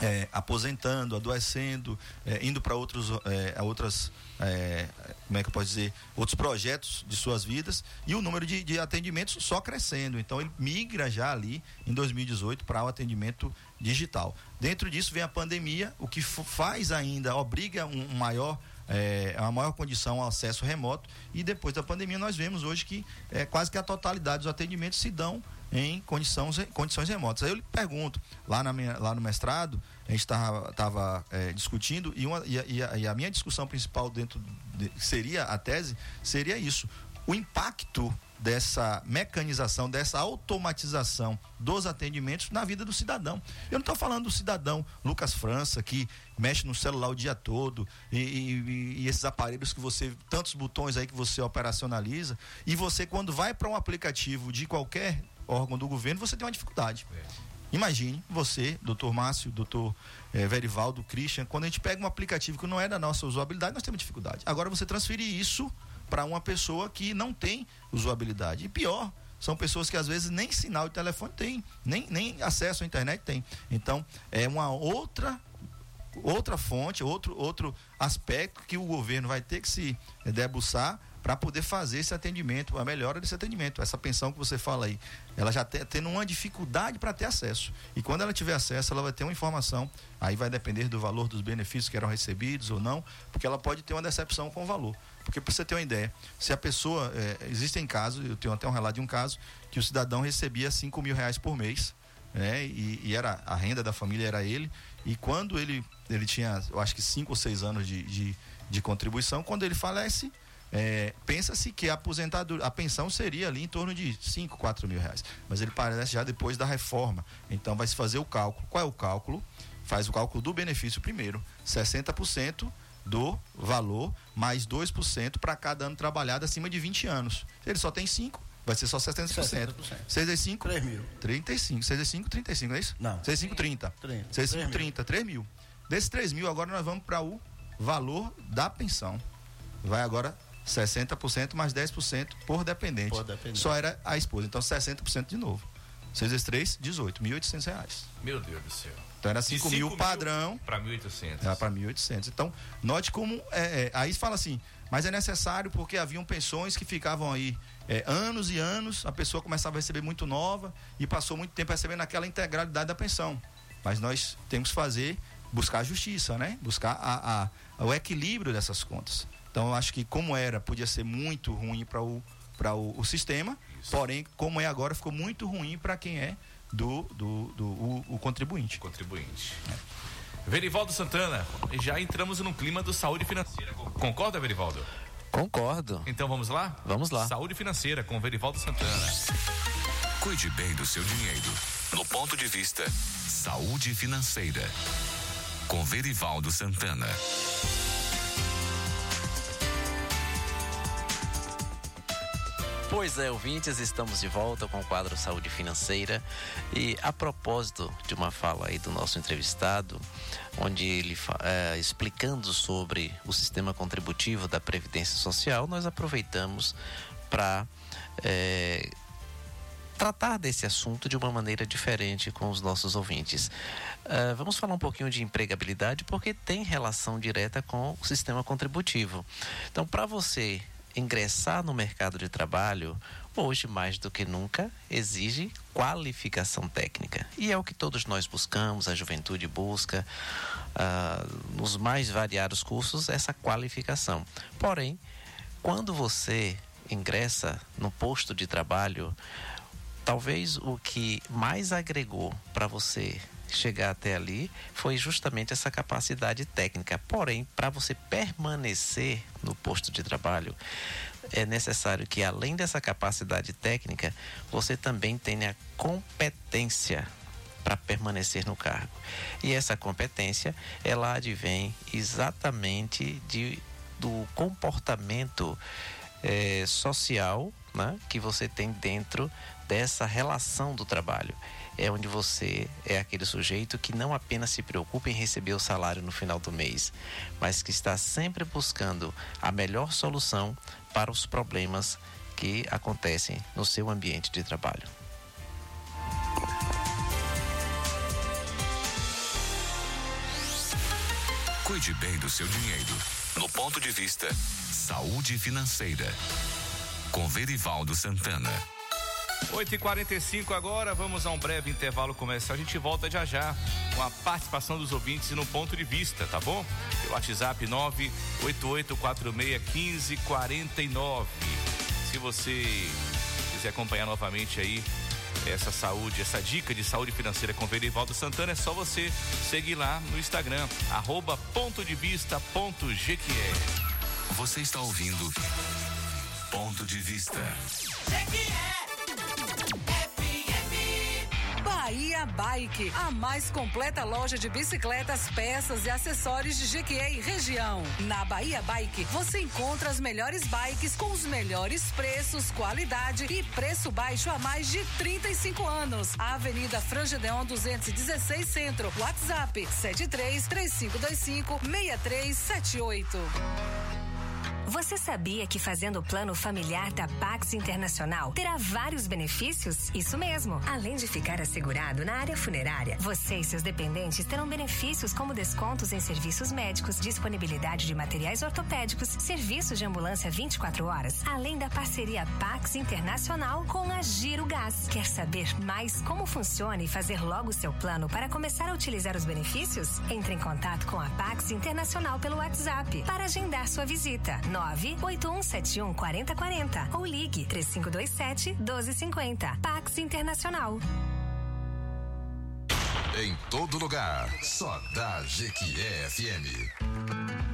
S4: é, aposentando, adoecendo, é, indo para outros, é, a outras, é, como é que eu posso dizer, outros projetos de suas vidas e o número de, de atendimentos só crescendo. Então ele migra já ali em 2018 para o atendimento digital. Dentro disso vem a pandemia, o que faz ainda, obriga um, um maior é, uma maior condição ao acesso remoto e depois da pandemia nós vemos hoje que é, quase que a totalidade dos atendimentos se dão em condições, condições remotas. Aí eu lhe pergunto, lá, na minha, lá no mestrado, a gente estava discutindo e, uma, a, e a- e a minha discussão principal dentro de, seria a tese, seria isso. O impacto dessa mecanização, dessa automatização dos atendimentos na vida do cidadão. Eu não estou falando do cidadão Lucas França, que mexe no celular o dia todo e, e- e esses aparelhos que você, tantos botões aí que você operacionaliza, e você, quando vai para um aplicativo de qualquer órgão do governo, você tem uma dificuldade. Imagine você, doutor Márcio, doutor eh, Verivaldo, Christian, quando a gente pega um aplicativo que não é da nossa usabilidade, nós temos dificuldade. Agora você transferir isso para uma pessoa que não tem usabilidade. E pior, são pessoas que às vezes nem sinal de telefone tem, nem, nem acesso à internet tem. Então, é uma outra outra fonte, outro, outro aspecto que o governo vai ter que se debruçar para poder fazer esse atendimento, a melhora desse atendimento. Essa pensão que você fala aí, ela já está tendo uma dificuldade para ter acesso. E quando ela tiver acesso, ela vai ter uma informação. Aí vai depender do valor dos benefícios que eram recebidos ou não, porque ela pode ter uma decepção com o valor. Porque para você ter uma ideia, se a pessoa. eh, existem casos, eu tenho até um relato de um caso, que o cidadão recebia 5 mil reais por mês né? E, e era a renda da família era ele. E quando ele ele tinha, eu acho que cinco ou seis anos de, de, de contribuição, quando ele falece, é, pensa-se que a aposentadoria, a pensão seria ali em torno de 5, 4 mil reais. Mas ele parece já depois da reforma. Então vai se fazer o cálculo. Qual é o cálculo? Faz o cálculo do benefício primeiro. 60% do valor, mais 2% para cada ano trabalhado acima de 20 anos. Ele só tem 5, vai ser só 70%.
S3: 60%.
S4: 6 vezes 5,
S3: 3 mil.
S4: 35. 6 vezes 5, 35, não é isso?
S3: Não.
S4: 6 vezes 5, 30.
S3: 30.
S4: 6 vezes 5,
S3: 3 mil.
S4: 30. 3 mil. Desses 3 mil, agora nós vamos para o valor da pensão. Vai agora 60% mais 10% por dependente.
S3: Por dependente.
S4: Só era a esposa. Então 60% de novo. 6 vezes 3, 18. 1.800 reais.
S1: Meu Deus do céu.
S4: Então era
S1: De
S4: 5 mil padrão.
S1: Para 1.800.
S4: Era para 1.800. Então, note como. É, é, aí fala assim, mas é necessário porque haviam pensões que ficavam aí é, anos e anos, a pessoa começava a receber muito nova e passou muito tempo recebendo aquela integralidade da pensão. Mas nós temos que fazer, buscar a justiça, né? Buscar a, a- o equilíbrio dessas contas. Então, eu acho que como era, podia ser muito ruim para o, pra o, o sistema, porém, como é agora, ficou muito ruim para quem é do, do, do o, o contribuinte.
S1: Contribuinte. Verivaldo Santana, já entramos no clima do saúde financeira. Concorda, Verivaldo?
S2: Concordo.
S1: Então vamos lá?
S2: Vamos lá.
S1: Saúde financeira com Verivaldo Santana.
S5: Cuide bem do seu dinheiro. No ponto de vista Saúde Financeira. Com Verivaldo Santana.
S2: Pois é, ouvintes, estamos de volta com o quadro Saúde Financeira. E a propósito de uma fala aí do nosso entrevistado, onde ele eh, explicando sobre o sistema contributivo da Previdência Social, nós aproveitamos para tratar desse assunto de uma maneira diferente com os nossos ouvintes. Ah, vamos falar um pouquinho de empregabilidade, porque tem relação direta com o sistema contributivo. Então, para você ingressar no mercado de trabalho, hoje mais do que nunca exige qualificação técnica. E é o que todos nós buscamos, a juventude busca, ah, nos mais variados cursos, essa qualificação. Porém, quando você ingressa no posto de trabalho, talvez o que mais agregou para você chegar até ali foi justamente essa capacidade técnica. Porém, para você permanecer no posto de trabalho, é necessário que além dessa capacidade técnica, você também tenha competência para permanecer no cargo. E essa competência, ela advém exatamente de, do comportamento eh, social né, que você tem dentro dessa relação do trabalho. É onde você é aquele sujeito que não apenas se preocupa em receber o salário no final do mês, mas que está sempre buscando a melhor solução para os problemas que acontecem no seu ambiente de trabalho.
S5: Cuide bem do seu dinheiro. No ponto de vista Saúde Financeira. Com Verivaldo Santana.
S1: 8h45 agora, vamos a um breve intervalo comercial. A gente volta já já com a participação dos ouvintes no ponto de vista, tá bom? Pelo WhatsApp 988461549. Se você quiser acompanhar novamente aí essa saúde, essa dica de saúde financeira com Verivaldo Santana, é só você seguir lá no Instagram, arroba ponto de vista ponto GQE.
S5: Você está ouvindo Ponto de Vista.
S6: Bahia Bike, a mais completa loja de bicicletas, peças e acessórios de Jequié e região. Na Bahia Bike, você encontra as melhores bikes com os melhores preços, qualidade e preço baixo há mais de 35 anos. Avenida Frangedeon 216 Centro. WhatsApp 73 3525 6378.
S7: Você sabia que fazendo o plano familiar da Pax Internacional terá vários benefícios? Isso mesmo. Além de ficar assegurado na área funerária, você e seus dependentes terão benefícios como descontos em serviços médicos, disponibilidade de materiais ortopédicos, serviços de ambulância 24 horas, além da parceria Pax Internacional com a Giro Gás. Quer saber mais como funciona e fazer logo seu plano para começar a utilizar os benefícios? Entre em contato com a Pax Internacional pelo WhatsApp para agendar sua visita. 98171 4040 ou ligue 3527 1250. Pax Internacional.
S5: Em todo lugar, só dá Jequié FM.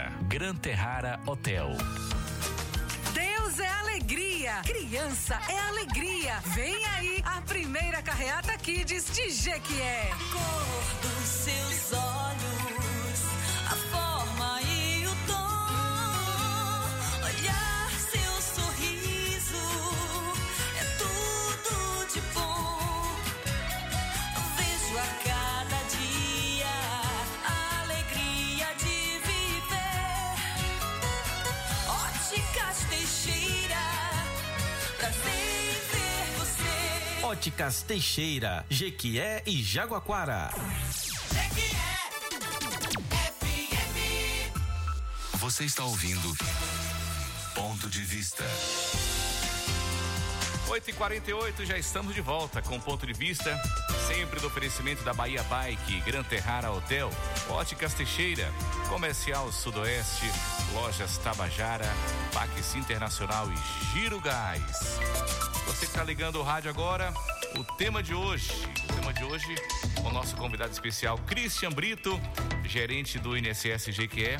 S8: Gran Terrara Hotel.
S6: Deus é alegria, criança é alegria. Vem aí a primeira carreata Kids de Jequié.
S9: Cor dos seus Óticas Teixeira,
S10: Jequié e Jaguaquara.
S5: Você está ouvindo Ponto de Vista.
S1: 8h48, já estamos de volta com o ponto de vista, sempre do oferecimento da Bahia Bike, Gran Terrara Hotel, Óticas Teixeira, Comercial Sudoeste, Lojas Tabajara, Pax Internacional e Giro Gás. Você que está ligando o rádio agora, o tema de hoje, o tema de hoje, o nosso convidado especial, Christian Brito, gerente do INSS GQE,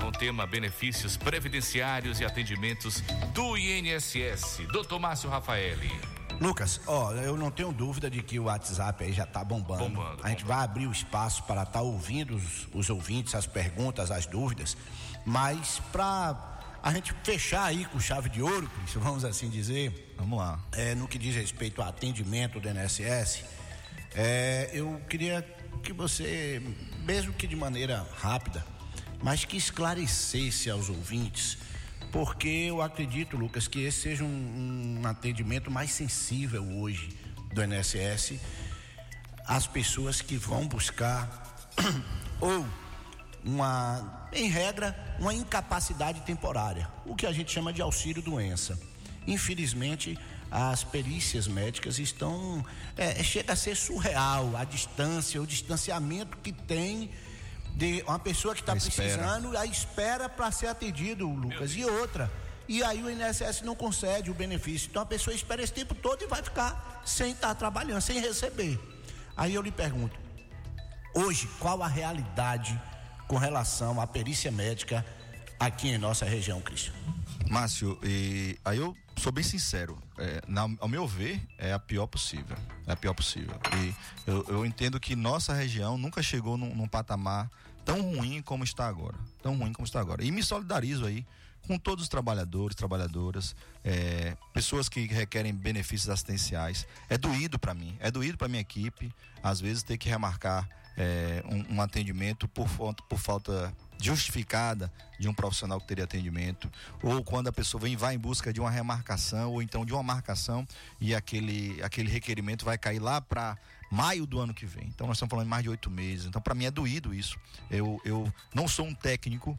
S1: com o tema benefícios previdenciários e atendimentos do INSS. Doutor Márcio Rafaeli.
S3: Lucas, ó, eu não tenho dúvida de que o WhatsApp aí já tá bombando.
S1: Bombando,
S3: a gente vai abrir o espaço para estar ouvindo os, os ouvintes, as perguntas, as dúvidas, mas para a gente fechar aí com chave de ouro, Cristian, vamos assim dizer,
S4: Vamos lá.
S3: é, no que diz respeito ao atendimento do INSS, é, eu queria que você, mesmo que de maneira rápida, mas que esclarecesse aos ouvintes, porque eu acredito, Lucas, que esse seja um, um atendimento mais sensível hoje do INSS às pessoas que vão buscar *coughs* ou uma, em regra, uma incapacidade temporária, o que a gente chama de auxílio doença. Infelizmente, as perícias médicas estão é, chega a ser surreal a distância, o distanciamento que tem de uma pessoa que está precisando, a espera para ser atendido, Lucas, e outra. E aí o INSS não concede o benefício. Então a pessoa espera esse tempo todo e vai ficar sem estar trabalhando, sem receber. Aí eu lhe pergunto, hoje, qual a realidade com relação à perícia médica aqui em nossa região, Cristian?
S4: Márcio, e aí eu sou bem sincero, é, na- ao meu ver, é a pior possível. É a pior possível. E eu, eu entendo que nossa região nunca chegou num, num patamar tão ruim como está agora. Tão ruim como está agora. E me solidarizo aí com todos os trabalhadores, trabalhadoras, é, pessoas que requerem benefícios assistenciais. É doído para mim, é doído para minha equipe, às vezes ter que remarcar é, um, um atendimento por, por falta justificada de um profissional que teria atendimento, ou quando a pessoa vem vai em busca de uma remarcação ou então de uma marcação e aquele, aquele requerimento vai cair lá para maio do ano que vem. Então nós estamos falando de mais de oito meses. Então para mim é doído isso. Eu, eu não sou um técnico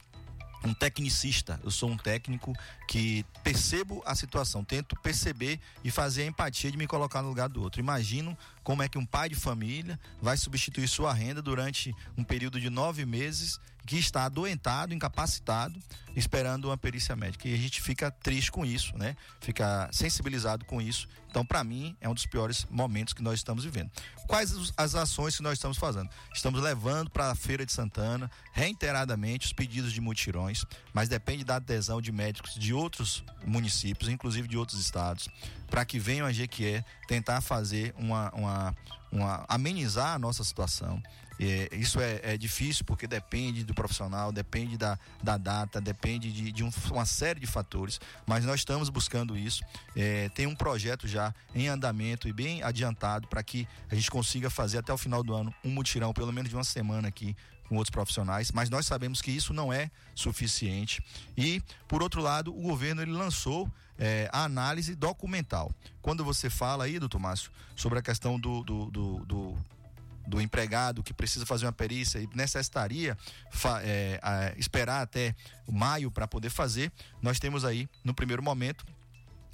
S4: um tecnicista, eu sou um técnico que percebo a situação, tento perceber e fazer a empatia de me colocar no lugar do outro. Imagino como é que um pai de família vai substituir sua renda durante um período de nove meses que está adoentado, incapacitado, esperando uma perícia médica. E a gente fica triste com isso, né? Fica sensibilizado com isso. Então, para mim, é um dos piores momentos que nós estamos vivendo. Quais as ações que nós estamos fazendo? Estamos levando para a Feira de Santana, reiteradamente, os pedidos de mutirões, mas depende da adesão de médicos de outros municípios, inclusive de outros estados, para que venham a Jequié tentar fazer uma, uma, uma amenizar a nossa situação. É, isso é, é difícil porque depende do profissional, depende da, da data, depende de, de um- uma série de fatores, mas nós estamos buscando isso. É, tem um projeto já em andamento e bem adiantado para que a gente consiga fazer até o final do ano um mutirão, pelo menos de uma semana aqui com outros profissionais, mas nós sabemos que isso não é suficiente. E, por outro lado, o governo ele lançou é, a análise documental. Quando você fala aí, doutor Márcio, sobre a questão do, do, do, do do empregado que precisa fazer uma perícia e necessitaria é, esperar até maio para poder fazer, nós temos aí, no primeiro momento,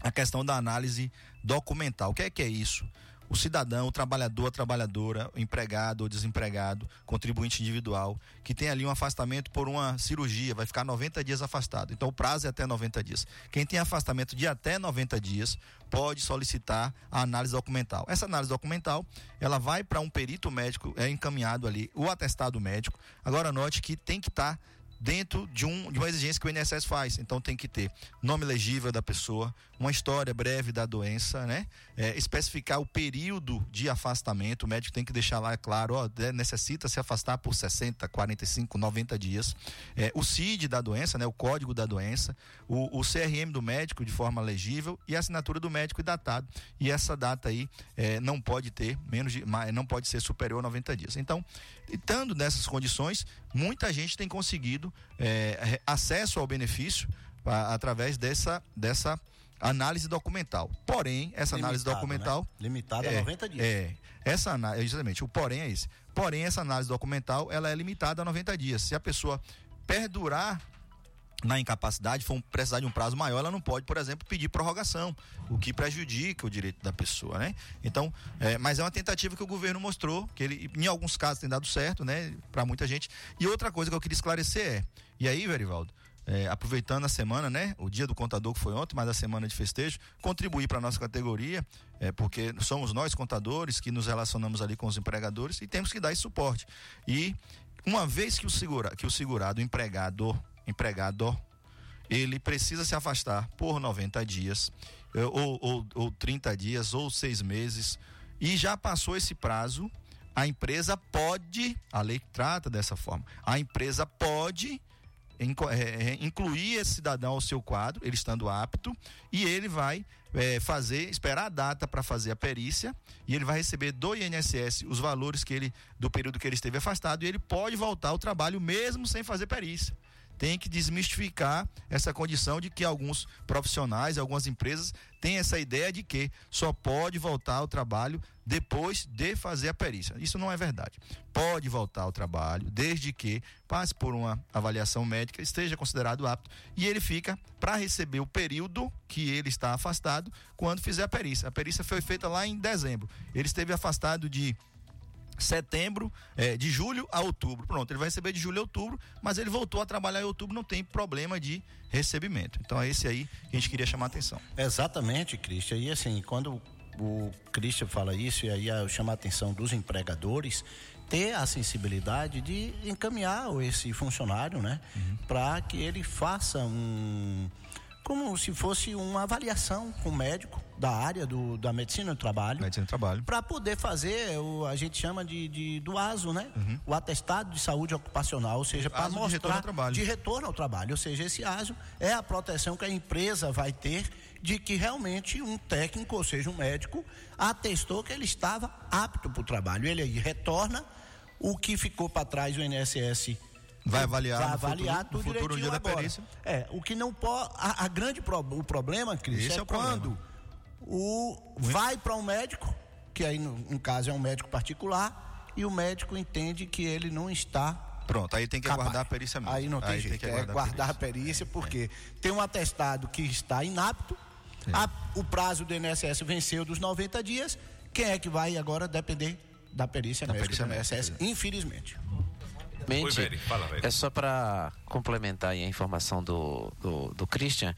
S4: a questão da análise documental. O que é que é isso? O cidadão, o trabalhador, a trabalhadora, o empregado ou desempregado, contribuinte individual, que tem ali um afastamento por uma cirurgia, vai ficar 90 dias afastado. Então o prazo é até 90 dias. Quem tem afastamento de até 90 dias pode solicitar a análise documental. Essa análise documental, ela vai para um perito médico, é encaminhado ali o atestado médico. Agora note que tem que estar dentro de, um, de uma exigência que o INSS faz. Então tem que ter nome legível da pessoa, uma história breve da doença, né? É, especificar o período de afastamento. O médico tem que deixar lá, claro, ó, né, necessita se afastar por 60, 45, 90 dias. É, o CID da doença, né? O código da doença, o, o CRM do médico de forma legível e a assinatura do médico e datado. E essa data aí é, não pode ter menos de, não pode ser superior a 90 dias. Então, estando nessas condições, muita gente tem conseguido é, acesso ao benefício a- através dessa, dessa análise documental. Porém, essa análise
S3: Limitado,
S4: documental.
S3: né? Limitada a 90 dias.
S4: É. Essa análise, exatamente, o porém é esse. Porém, essa análise documental, ela é limitada a 90 dias. Se a pessoa perdurar na incapacidade, for precisar de um prazo maior, ela não pode, por exemplo, pedir prorrogação, o que prejudica o direito da pessoa, né? Então, é, mas é uma tentativa que o governo mostrou, que ele, em alguns casos, tem dado certo, né, para muita gente. E outra coisa que eu queria esclarecer é, e aí, Verivaldo, é, aproveitando a semana, né, o dia do contador que foi ontem, mas a semana de festejo, contribuir para nossa categoria, é, porque somos nós contadores que nos relacionamos ali com os empregadores e temos que dar esse suporte. E uma vez que o segura, que o segurado, o empregador, empregador, ele precisa se afastar por 90 dias, eh, ou, ou, ou 30 dias, ou seis meses, e já passou esse prazo, a empresa pode, a lei trata dessa forma, a empresa pode eh, eh, incluir esse cidadão ao seu quadro, ele estando apto, e ele vai eh, fazer, esperar a data para fazer a perícia, e ele vai receber do INSS os valores que ele, do período que ele esteve afastado, e ele pode voltar ao trabalho mesmo sem fazer perícia tem que desmistificar essa condição de que alguns profissionais, algumas empresas têm essa ideia de que só pode voltar ao trabalho depois de fazer a perícia. Isso não é verdade. Pode voltar ao trabalho desde que passe por uma avaliação médica, esteja considerado apto e ele fica para receber o período que ele está afastado quando fizer a perícia. A perícia foi feita lá em dezembro. Ele esteve afastado de setembro, eh, de julho a outubro. Pronto, ele vai receber de julho a outubro, mas ele voltou a trabalhar em outubro, não tem problema de recebimento. Então é esse aí que a gente queria chamar a atenção.
S3: Exatamente, Cristian. E assim, quando o Cristian fala isso, e aí eu chamo a atenção dos empregadores, ter a sensibilidade de encaminhar esse funcionário, né? Para que ele faça um, como se fosse uma avaliação com o médico da área do, da medicina do trabalho.
S4: Medicina do trabalho.
S3: Para poder fazer, o, a gente chama de, de do ASO, né? O atestado de saúde ocupacional, ou seja, para
S4: ASO de
S3: mostrar
S4: retorno ao trabalho.
S3: de retorno ao trabalho. Ou seja, esse ASO é a proteção que a empresa vai ter de que realmente um técnico, ou seja, um médico, atestou que ele estava apto para o trabalho. Ele aí retorna o que ficou para trás o INSS
S4: Vai avaliar
S3: vai avaliar
S4: futuro-
S3: tudo
S4: futuro,
S3: direitinho agora.
S4: perícia.
S3: É, o que não pode. A, a grande pro, o problema, Cris, é,
S4: é o
S3: quando o vai para um médico, que aí no, no caso é um médico particular, e o médico entende que ele não está
S4: Pronto, aí tem que
S3: capaz.
S4: aguardar a perícia mesmo.
S3: Aí não tem
S4: Aí
S3: jeito,
S4: que
S3: é
S4: aguardar a
S3: guardar a perícia, porque tem um atestado que está inapto,
S4: É.
S3: a- o prazo do INSS venceu dos 90 dias, quem é que vai agora depender da perícia
S4: Da
S3: médica
S4: perícia
S3: do
S4: médica,
S3: INSS,
S1: Oi, Veri, fala, Veri.
S2: é só para complementar a informação do, do, do Christian,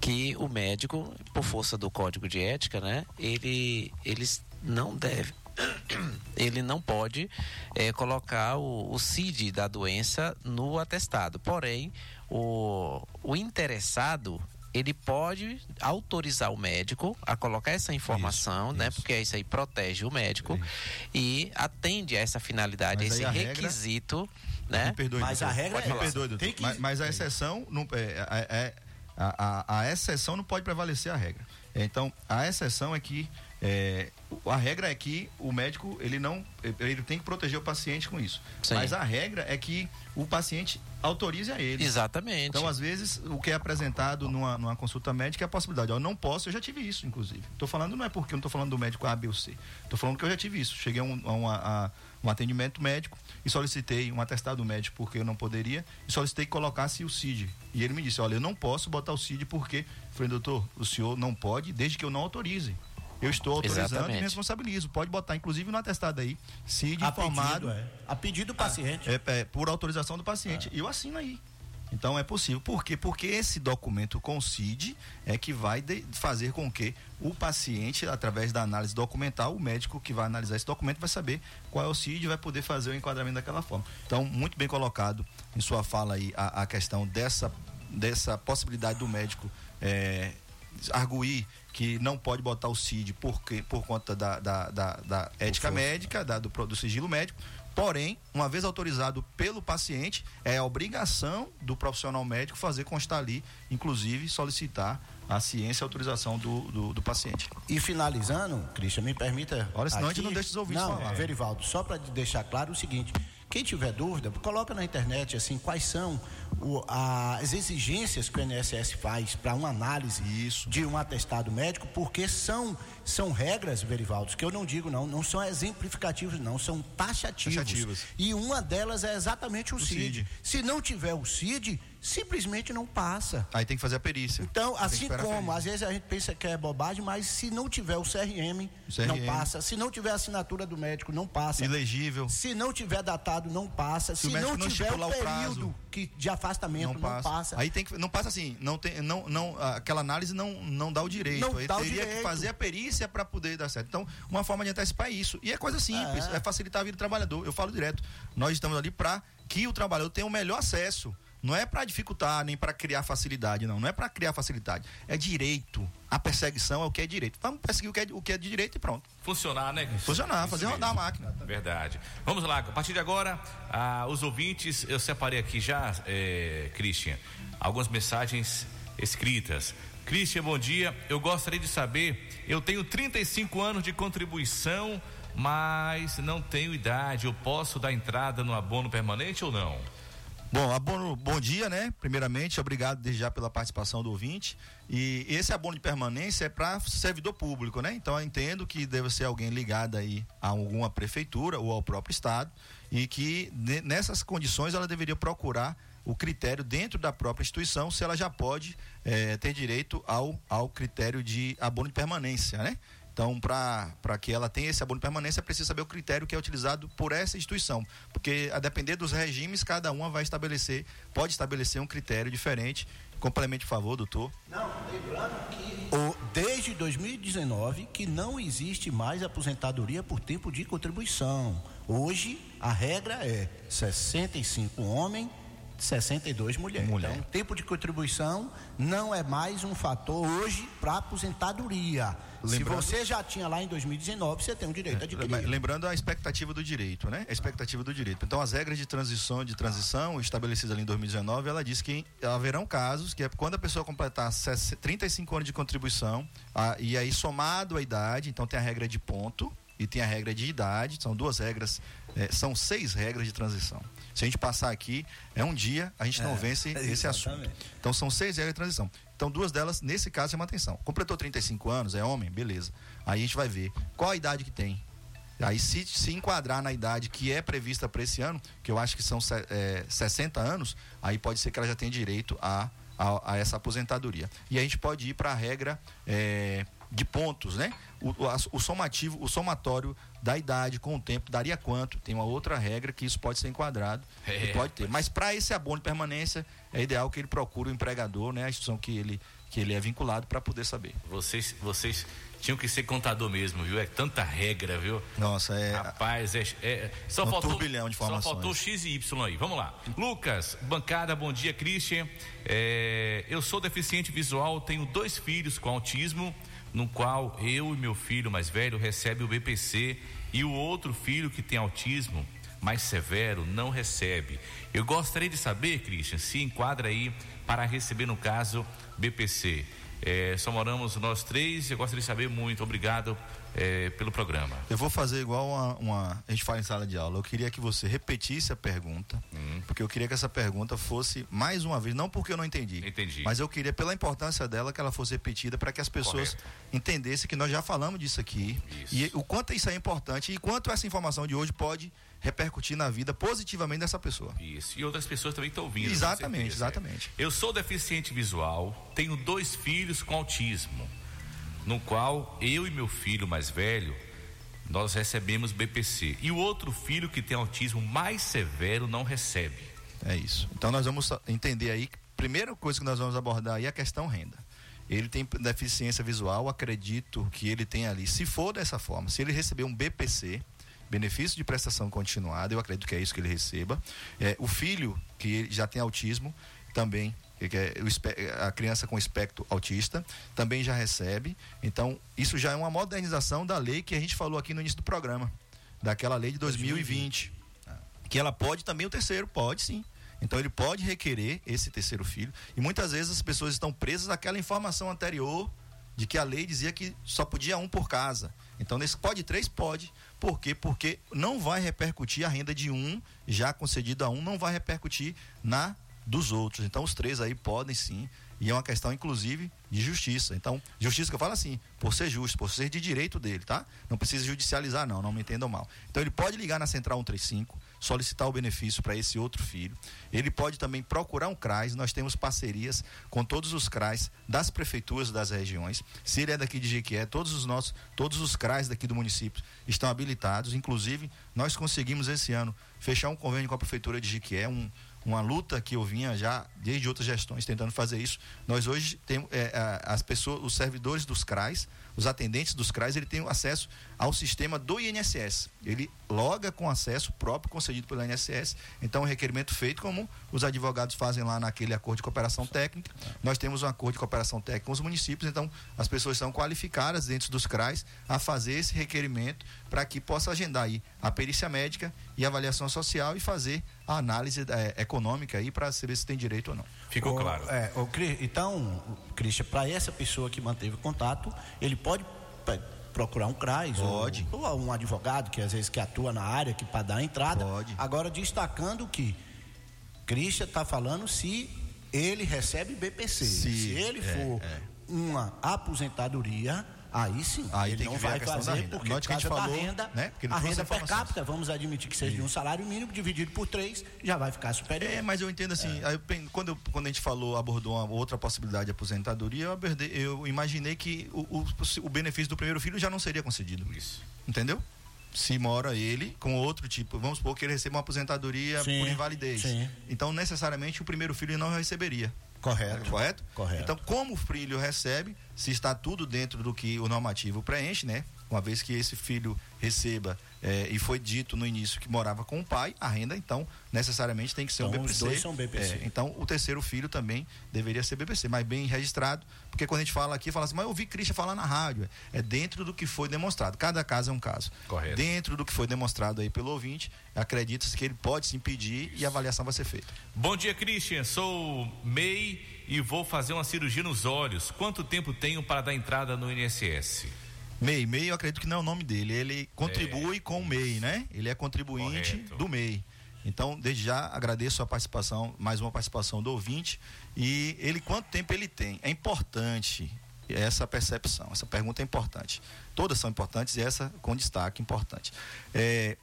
S2: que o médico, por força do código de ética, né, ele, eles não deve. *coughs* Ele não pode eh, colocar o, o CID da doença no atestado. Porém, o, o interessado ele pode autorizar o médico a colocar essa informação, né? Porque isso aí protege o médico e atende a essa finalidade, a
S4: Mas
S2: esse
S4: a regra-
S2: requisito, né?
S4: Me perdoe,
S3: Mas
S4: doutor.
S3: a regra
S4: Pode
S3: é
S4: perdoe, doutor.
S3: Tem que-
S4: mas, mas a exceção não é, é- é- a, a- a exceção não pode prevalecer a regra. Então, a exceção é que é, a regra é que o médico ele não ele tem que proteger o paciente com isso.
S2: Sim.
S4: Mas a regra é que o paciente autorize a ele.
S2: Exatamente.
S4: Então, às vezes, o que é apresentado numa, numa consulta médica é a possibilidade. Eu não posso, eu já tive isso, inclusive. Estou falando, não é porque eu não estou falando do médico A, B ou C. Estou falando que eu já tive isso. Cheguei a um, a a um atendimento médico e solicitei um atestado médico porque eu não poderia e solicitei que colocasse o CID. E ele me disse: Olha, eu não posso botar o CID porque. Eu falei, doutor, o senhor não pode desde que eu não autorize. Eu estou autorizando e
S2: Exatamente.
S4: me responsabilizo. Pode botar, inclusive, no atestado aí, CID
S3: A
S4: informado.
S3: pedido, é. A pedido do paciente.
S4: É, é, por autorização do paciente. E eu assino aí. Então é possível. Por quê? Porque esse documento com o CID é que vai de- fazer com que o paciente, através da análise documental, o médico que vai analisar esse documento vai saber qual é o CID e vai poder fazer o enquadramento daquela forma. Então, muito bem colocado em sua fala aí a, a questão dessa, dessa possibilidade do médico é, arguir que não pode botar o CID porque, por conta da, da, da, da ética médica, da- do, do sigilo médico. Porém, uma vez autorizado pelo paciente, é a obrigação do profissional médico fazer constar ali, inclusive solicitar a ciência e autorização do, do, do paciente.
S3: E finalizando, Christian, me permita.
S4: Olha, senão a gente
S3: aqui-
S4: não deixa os ouvintes
S3: Não,
S4: falar.
S3: Verivaldo, só para deixar claro o seguinte: quem tiver dúvida, coloca na internet assim quais são o- as exigências que o INSS faz para uma análise
S4: Isso.
S3: de um atestado médico, porque são são regras, Verivaldo, que eu não digo não, não são exemplificativos, não, são taxativos.
S4: Taxativas.
S3: E uma delas é exatamente o, CID.
S4: CID.
S3: Se não tiver o CID, simplesmente não passa.
S4: Aí tem que fazer a perícia.
S3: Então,
S4: que
S3: assim como, às vezes a gente pensa que é bobagem, mas se não tiver o CRM, não
S4: CRM.
S3: passa. Se não tiver a assinatura do médico, não passa.
S4: Ilegível.
S3: Se não tiver datado, não passa. Se
S4: o médico
S3: não
S4: não
S3: tiver o
S4: o
S3: período
S4: prazo,
S3: que, de afastamento, não passa.
S4: Aí tem que não passa assim, não tem não não aquela análise não não dá o direito.
S3: Não
S4: Aí
S3: dá o
S4: teria que
S3: direito.
S4: fazer a perícia para poder dar certo. Então, uma forma de antecipar é isso. E é coisa simples,
S3: É.
S4: é, facilitar a vida do trabalhador. Eu falo direto. Nós estamos ali para que o trabalhador tenha o melhor acesso. Não é para dificultar nem para criar facilidade, não. Não é para criar facilidade. É direito. A perseguição é o que é direito. Vamos perseguir o que é, o que é de direito e pronto.
S1: Funcionar, né?
S4: Funcionar, fazer rodar a máquina.
S1: Verdade. Vamos lá, a partir de agora, ah, os ouvintes, eu separei aqui já, eh, Christian, algumas mensagens escritas. Christian, bom dia. Eu gostaria de saber, eu tenho 35 anos de contribuição, mas não tenho idade. Eu posso dar entrada no abono permanente ou não?
S4: Bom, abono, bom dia, né? Primeiramente, obrigado desde já pela participação do ouvinte. E esse abono de permanência é para servidor público, né? Então eu entendo que deve ser alguém ligado aí a alguma prefeitura ou ao próprio estado e que ne- nessas condições ela deveria procurar o critério dentro da própria instituição se ela já pode eh, ter direito ao, ao critério de abono de permanência, né? Então, para que ela tenha esse abono de permanência, é preciso saber o critério que é utilizado por essa instituição. Porque, a depender dos regimes, cada uma vai estabelecer, pode estabelecer um critério diferente. Complemente, por favor, doutor.
S3: Não, lembrando que o, desde 2019 que não existe mais aposentadoria por tempo de contribuição. Hoje a regra é 65 homem 62 mulheres.
S4: Mulher.
S3: Então, tempo de contribuição não é mais um fator hoje para aposentadoria.
S4: Lembrando-
S3: Se você já tinha lá em 2019, você tem o direito a
S4: Mas
S3: adquirir.
S4: Lembrando a expectativa do direito, né? A expectativa do direito. Então, as regras de transição, de transição estabelecidas ali em 2019, ela diz que haverão casos que é quando a pessoa completar 60 35 anos de contribuição, a- e aí somado a idade, então tem a regra de ponto e tem a regra de idade, são duas regras, eh, são seis regras de transição. Se a gente passar aqui, é um dia, a gente não
S3: É,
S4: vence esse assunto.
S3: exatamente.
S4: Então são seis regras de transição. Então duas delas, nesse caso, chama atenção. Completou 35 anos, é homem, beleza. Aí a gente vai ver qual a idade que tem. Aí se, se enquadrar na idade que é prevista para esse ano, que eu acho que são é, 60 anos, aí pode ser que ela já tenha direito a, a, a essa aposentadoria. E a gente pode ir para a regra é, de pontos, né? O, o, somativo, o somatório da idade com o tempo daria quanto? Tem uma outra regra que isso pode ser enquadrado
S1: É,
S4: e pode ter. Mas para esse abono de permanência, é ideal que ele procure o empregador, né? A instituição que ele, que ele é vinculado para poder saber.
S1: Vocês, vocês tinham que ser contador mesmo, viu? É tanta regra, viu?
S4: Nossa, é.
S1: Rapaz, é, é- só
S4: Um
S1: faltou
S4: turbilhão de
S1: Só
S4: informações.
S1: faltou X e Y aí. Vamos lá. Lucas, bancada, bom dia, Christian. É, eu sou deficiente visual, tenho dois filhos com autismo, no qual eu e meu filho mais velho recebe o BPC e o outro filho que tem autismo mais severo não recebe. Eu gostaria de saber, Christian, se enquadra aí para receber no caso BPC. É, só moramos nós três. Eu gostaria de saber muito. Obrigado é, pelo programa.
S4: Eu vou fazer igual uma, uma- A gente fala em sala de aula. Eu queria que você repetisse a pergunta.
S1: Hum.
S4: Porque eu queria que essa pergunta fosse mais uma vez, não porque eu não entendi.
S1: Entendi.
S4: Mas eu queria, pela importância dela, que ela fosse repetida para que as pessoas
S1: Correto.
S4: entendessem que nós já falamos disso aqui.
S1: Isso.
S4: E o quanto isso é importante e quanto essa informação de hoje pode repercutir na vida positivamente dessa pessoa.
S1: Isso. E outras pessoas também estão ouvindo.
S4: Exatamente,
S1: certeza,
S4: exatamente.
S1: é. Eu sou deficiente visual, tenho dois filhos com autismo, no qual eu e meu filho mais velho nós recebemos BPC. E o outro filho que tem autismo mais severo não recebe.
S4: É isso. Então nós vamos entender aí, primeira coisa que nós vamos abordar aí é a questão renda. Ele tem deficiência visual, acredito que ele tem ali. Se for dessa forma, se ele receber um BPC, benefício de prestação continuada, eu acredito que é isso que ele receba. É, o filho que já tem autismo também é a criança com espectro autista também já recebe. Então, isso já é uma modernização da lei que a gente falou aqui no início do programa, daquela lei de 2020 que ela pode também o terceiro, pode sim. Então ele pode requerer esse terceiro filho. E muitas vezes as pessoas estão presas àquela informação anterior de que a lei dizia que só podia um por casa. Então nesse pode três, pode. Por quê? Porque não vai repercutir a renda de um, já concedida a um, não vai repercutir na dos outros. Então os três aí podem sim. E é uma questão, inclusive, de justiça. Então, justiça que eu falo assim, por ser justo, por ser de direito dele, tá? Não precisa judicializar, não, não me entendam mal. Então ele pode ligar na Central 135, solicitar o benefício para esse outro filho. Ele pode também procurar um CRAS. Nós temos parcerias com todos os CRAS das prefeituras das regiões. Se ele é daqui de Jequié, todos os nossos, todos os CRAS daqui do município estão habilitados. Inclusive, nós conseguimos esse ano fechar um convênio com a prefeitura de Jequié, um uma luta que eu vinha já desde outras gestões tentando fazer isso. Nós hoje temos é, a- as pessoas, os servidores dos CRAs, os atendentes dos CRAs, ele tem acesso ao sistema do INSS. Ele loga com acesso próprio concedido pelo INSS. Então, é um requerimento feito como os advogados fazem lá naquele acordo de cooperação técnica. Nós temos um acordo de cooperação técnica com os municípios, então as pessoas são qualificadas dentro dos CRAs a fazer esse requerimento para que possa agendar aí a perícia médica e a avaliação social e fazer a análise eh, econômica aí para saber se tem direito ou não.
S1: Ficou
S3: Ô,
S1: claro.
S3: É, Cri- então, Cristian, para essa pessoa que manteve contato, ele pode pe- procurar um CRAS
S4: Pode.
S3: Ou, ou um advogado que às vezes que atua na área que para dar a entrada.
S4: Pode.
S3: Agora destacando que Cristian está falando se ele recebe BPC.
S4: Se,
S3: Se, ele
S4: é,
S3: for
S4: é.
S3: uma aposentadoria, aí sim.
S4: Aí
S3: ele não vai fazer porque
S4: Note que a gente falou,
S3: renda,
S4: né? Porque
S3: a renda per capita, vamos admitir que seja de um salário mínimo dividido por três, já vai ficar superior.
S4: É, mas eu entendo assim, aí eu quando, eu- quando a gente falou, abordou uma outra possibilidade de aposentadoria, eu, abordei- eu imaginei que o, o, o benefício do primeiro filho já não seria concedido.
S1: Isso.
S4: Entendeu? Se mora ele com outro tipo, vamos supor que ele receba uma aposentadoria
S3: Sim,
S4: por invalidez.
S3: sim.
S4: Então, necessariamente, o primeiro filho não receberia.
S3: Correto.
S4: Correto?
S3: Correto.
S4: Então, como o filho recebe, se está tudo dentro do que o normativo preenche, né? uma vez que esse filho receba é, e foi dito no início que morava com o pai, a renda então necessariamente tem que ser
S3: Então,
S4: um
S3: os
S4: BPC.
S3: dois são BPC.
S4: É, então o terceiro filho também deveria ser BPC, mas bem registrado, porque quando a gente fala aqui, fala assim, mas eu ouvi Christian falar na rádio. É dentro do que foi demonstrado. Cada caso é um caso.
S1: Correto.
S4: Dentro do que foi demonstrado aí pelo ouvinte, acredita-se que ele pode se impedir e a avaliação vai ser feita.
S1: Bom dia, Christian. Sou MEI e vou fazer uma cirurgia nos olhos. Quanto tempo tenho para dar entrada no INSS?
S4: MEI, MEI eu acredito que não é o nome dele, ele contribui com o MEI, né? Ele é contribuinte
S1: Correto.
S4: do MEI. Então, desde já agradeço a participação, mais uma participação do ouvinte. E ele, quanto tempo ele tem? É importante essa percepção, essa pergunta é importante. Todas são importantes e essa com destaque importante. É,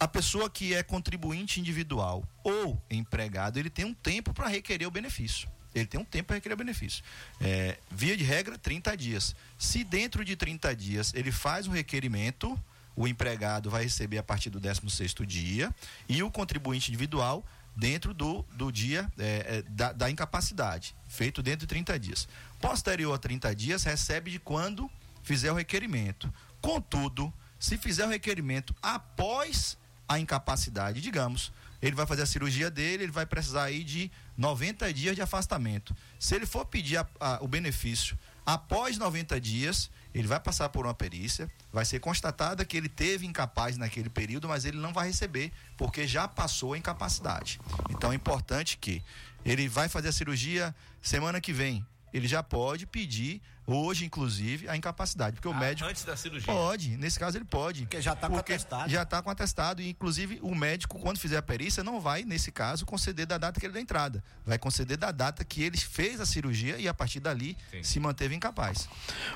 S4: a pessoa que é contribuinte individual ou empregado, ele tem um tempo para requerer o benefício. Ele tem um tempo para requerer benefício. É, via de regra, 30 dias. Se dentro de 30 dias ele faz o requerimento, o empregado vai receber a partir do 16º dia e o contribuinte individual dentro do, do dia é, é, da, da incapacidade, feito dentro de 30 dias. Posterior a 30 dias, recebe de quando fizer o requerimento. Contudo, se fizer o requerimento após a incapacidade, digamos, ele vai fazer a cirurgia dele, ele vai precisar aí de 90 dias de afastamento. Se ele for pedir a- a- o benefício após 90 dias, ele vai passar por uma perícia, vai ser constatada que ele teve incapaz naquele período, mas ele não vai receber, porque já passou a incapacidade. Então é importante que ele vai fazer a cirurgia semana que vem. Ele já pode pedir, hoje inclusive, a incapacidade, porque o
S1: Ah,
S4: médico
S1: Antes da cirurgia.
S4: Pode, nesse caso ele pode.
S3: Porque já tá com atestado.
S4: Já está com atestado e inclusive o médico quando fizer a perícia não vai nesse caso conceder da data que ele deu entrada, vai conceder da data que ele fez a cirurgia e a partir dali
S1: Sim.
S4: se manteve incapaz.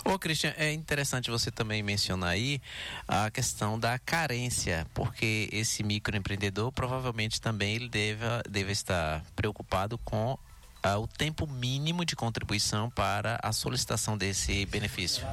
S2: Ô, Christian, é interessante você também mencionar aí a questão da carência, porque esse microempreendedor provavelmente também ele deve, deve estar preocupado com ah, o tempo mínimo de contribuição para a solicitação desse benefício.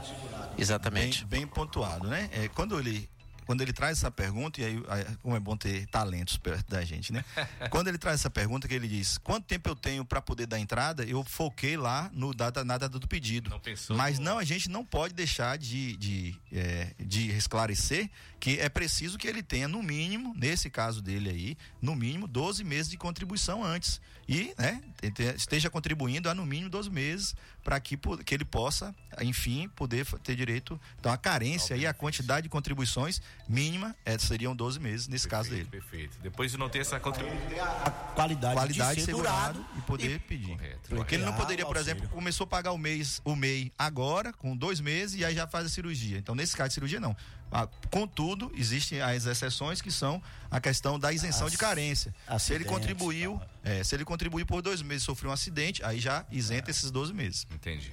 S2: Exatamente.
S4: Bem, bem pontuado, né? É, quando ele quando ele traz essa pergunta, e aí, como é bom ter talentos perto da gente, né? *laughs* quando ele traz essa pergunta, que ele diz: quanto tempo eu tenho para poder dar entrada? Eu foquei lá no data, na data do pedido.
S1: Não pensou
S4: Mas não, a gente não pode deixar de, de, é, de esclarecer que é preciso que ele tenha, no mínimo, nesse caso dele aí, no mínimo 12 meses de contribuição antes. E né, te- esteja contribuindo há no mínimo 12 meses para que, que ele possa, enfim, poder ter direito. Então, a carência e a quantidade de contribuições mínima é, seriam 12 meses nesse caso dele.
S1: Perfeito. Depois de não ter essa contribuição.
S3: A qualidade,
S4: Qualidade
S3: de ser
S4: segurado
S3: durado
S4: e poder pedir.
S1: Correto,
S4: Porque ele não
S3: correto.
S4: poderia, por exemplo, começou a pagar o mês, o MEI agora, com dois meses, e aí já faz a cirurgia. Então, nesse caso de cirurgia, não. Ah, Contudo, existem as exceções que são a questão da isenção de
S3: Ac-
S4: carência. Se ele contribuiu, é, se ele contribuiu por dois meses, sofreu um acidente, aí já isenta esses 12 meses.
S1: Entendi.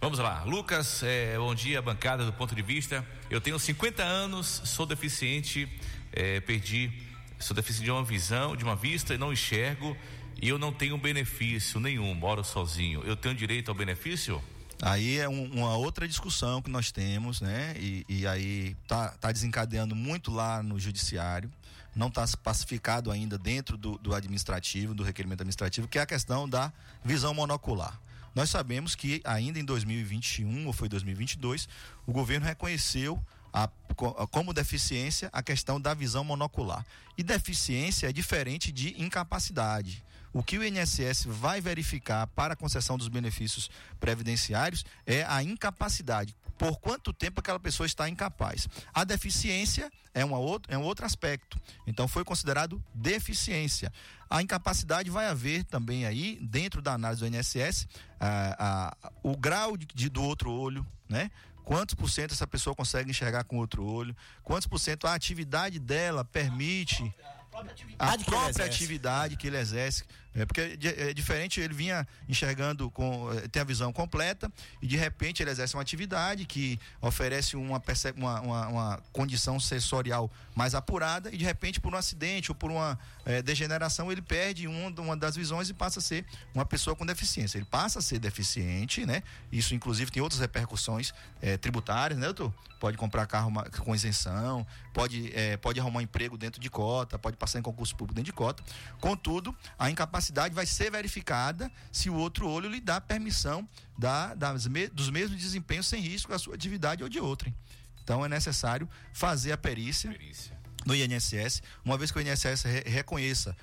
S1: Vamos lá. Lucas, é, bom dia, bancada do ponto de vista. Eu tenho 50 anos, sou deficiente, é, perdi, sou deficiente de uma visão, de uma vista e não enxergo. E eu não tenho benefício nenhum, moro sozinho. Eu tenho direito ao benefício?
S4: Aí é um- uma outra discussão que nós temos, né? E, e aí tá, tá desencadeando muito lá no judiciário, não está pacificado ainda dentro do, do administrativo, do requerimento administrativo, que é a questão da visão monocular. Nós sabemos que ainda em 2021 ou foi 2022, o governo reconheceu a- co- como deficiência a questão da visão monocular. E deficiência é diferente de incapacidade. O que o INSS vai verificar para a concessão dos benefícios previdenciários é a incapacidade. Por quanto tempo aquela pessoa está incapaz? A deficiência é, uma outro, é um outro aspecto. Então foi considerado deficiência. A incapacidade vai haver também aí, dentro da análise do INSS, ah, ah, o grau de, de- do outro olho, né? Quantos por cento essa pessoa consegue enxergar com outro olho? Quantos por cento a atividade dela permite a
S3: atividade que ele
S4: própria
S3: exerce.
S4: atividade que ele exerce. É porque é di- é diferente, ele vinha enxergando com eh, tem a visão completa e de repente ele exerce uma atividade que oferece uma, uma, uma, uma condição sensorial mais apurada e de repente por um acidente ou por uma eh, degeneração ele perde um- uma das visões e passa a ser uma pessoa com deficiência. Ele passa a ser deficiente, né? Isso inclusive tem outras repercussões eh, tributárias, né, doutor? Pode comprar carro com isenção, pode, eh, pode arrumar um emprego dentro de cota, pode passar em concurso público dentro de cota. Contudo, a incapacidade vai ser verificada se o outro olho lhe dá permissão da, das dos mesmos desempenhos sem risco da sua atividade ou de outrem. Então é necessário fazer a perícia,
S1: Perícia.
S4: no INSS, uma vez que o INSS re- reconheça.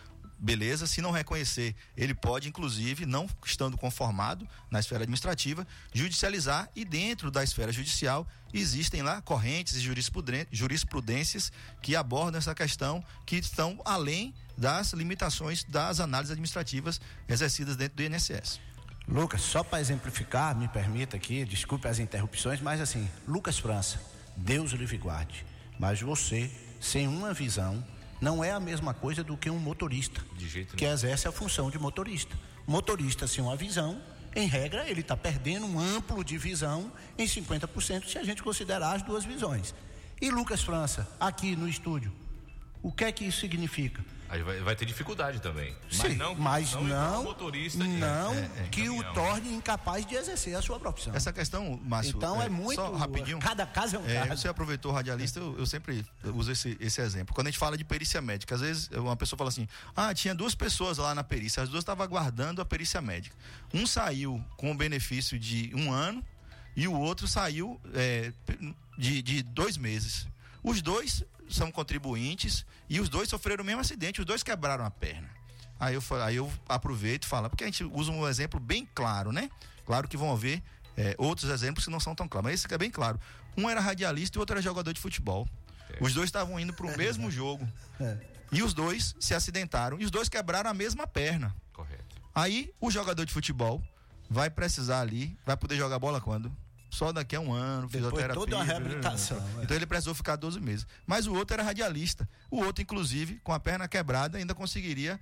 S4: Beleza, se não reconhecer, ele pode, inclusive, não estando conformado na esfera administrativa, judicializar e dentro da esfera judicial existem lá correntes e jurisprudências que abordam essa questão, que estão além das limitações das análises administrativas exercidas dentro do INSS.
S3: Lucas, só para exemplificar, me permita aqui, desculpe as interrupções, mas assim, Lucas França, Deus o livre guarde. Mas você, sem uma visão, não é a mesma coisa do que um motorista que exerce a função de motorista. Motorista sem uma visão, em regra, ele está perdendo um amplo de visão em 50% se a gente considerar as duas visões. E Lucas França, aqui no estúdio, o que é que isso significa?
S1: Aí vai, vai ter dificuldade também. Mas
S3: Sim,
S1: não,
S3: mas
S1: não,
S3: não,
S1: motorista de-
S3: não
S1: é, é,
S3: que o
S1: caminhão.
S3: torne incapaz de exercer a sua profissão.
S4: Essa questão, Márcio.
S3: Então é muito-
S4: Só rapidinho.
S3: cada caso é um caso.
S4: Você aproveitou o radialista, eu, eu sempre uso esse, esse exemplo. Quando a gente fala de perícia médica, às vezes uma pessoa fala assim: ah, tinha duas pessoas lá na perícia, as duas estavam aguardando a perícia médica. Um saiu com o benefício de um ano e o outro saiu é, de, de dois meses. Os dois são contribuintes e os dois sofreram o mesmo acidente, os dois quebraram a perna. Aí eu, aí eu aproveito e falo, porque a gente usa um exemplo bem claro, né? Claro que vão haver é, outros exemplos que não são tão claros, mas esse que é bem claro. Um era radialista e o outro era jogador de futebol. Os dois estavam indo para o mesmo jogo. E os dois se acidentaram e os dois quebraram a mesma perna.
S1: Correto.
S4: Aí o jogador de futebol vai precisar ali, vai poder jogar bola quando? Só daqui a um ano,
S3: Depois
S4: fisioterapia.
S3: toda uma reabilitação, é.
S4: Então ele precisou ficar 12 meses. Mas o outro era radialista. O outro, inclusive, com a perna quebrada, ainda conseguiria,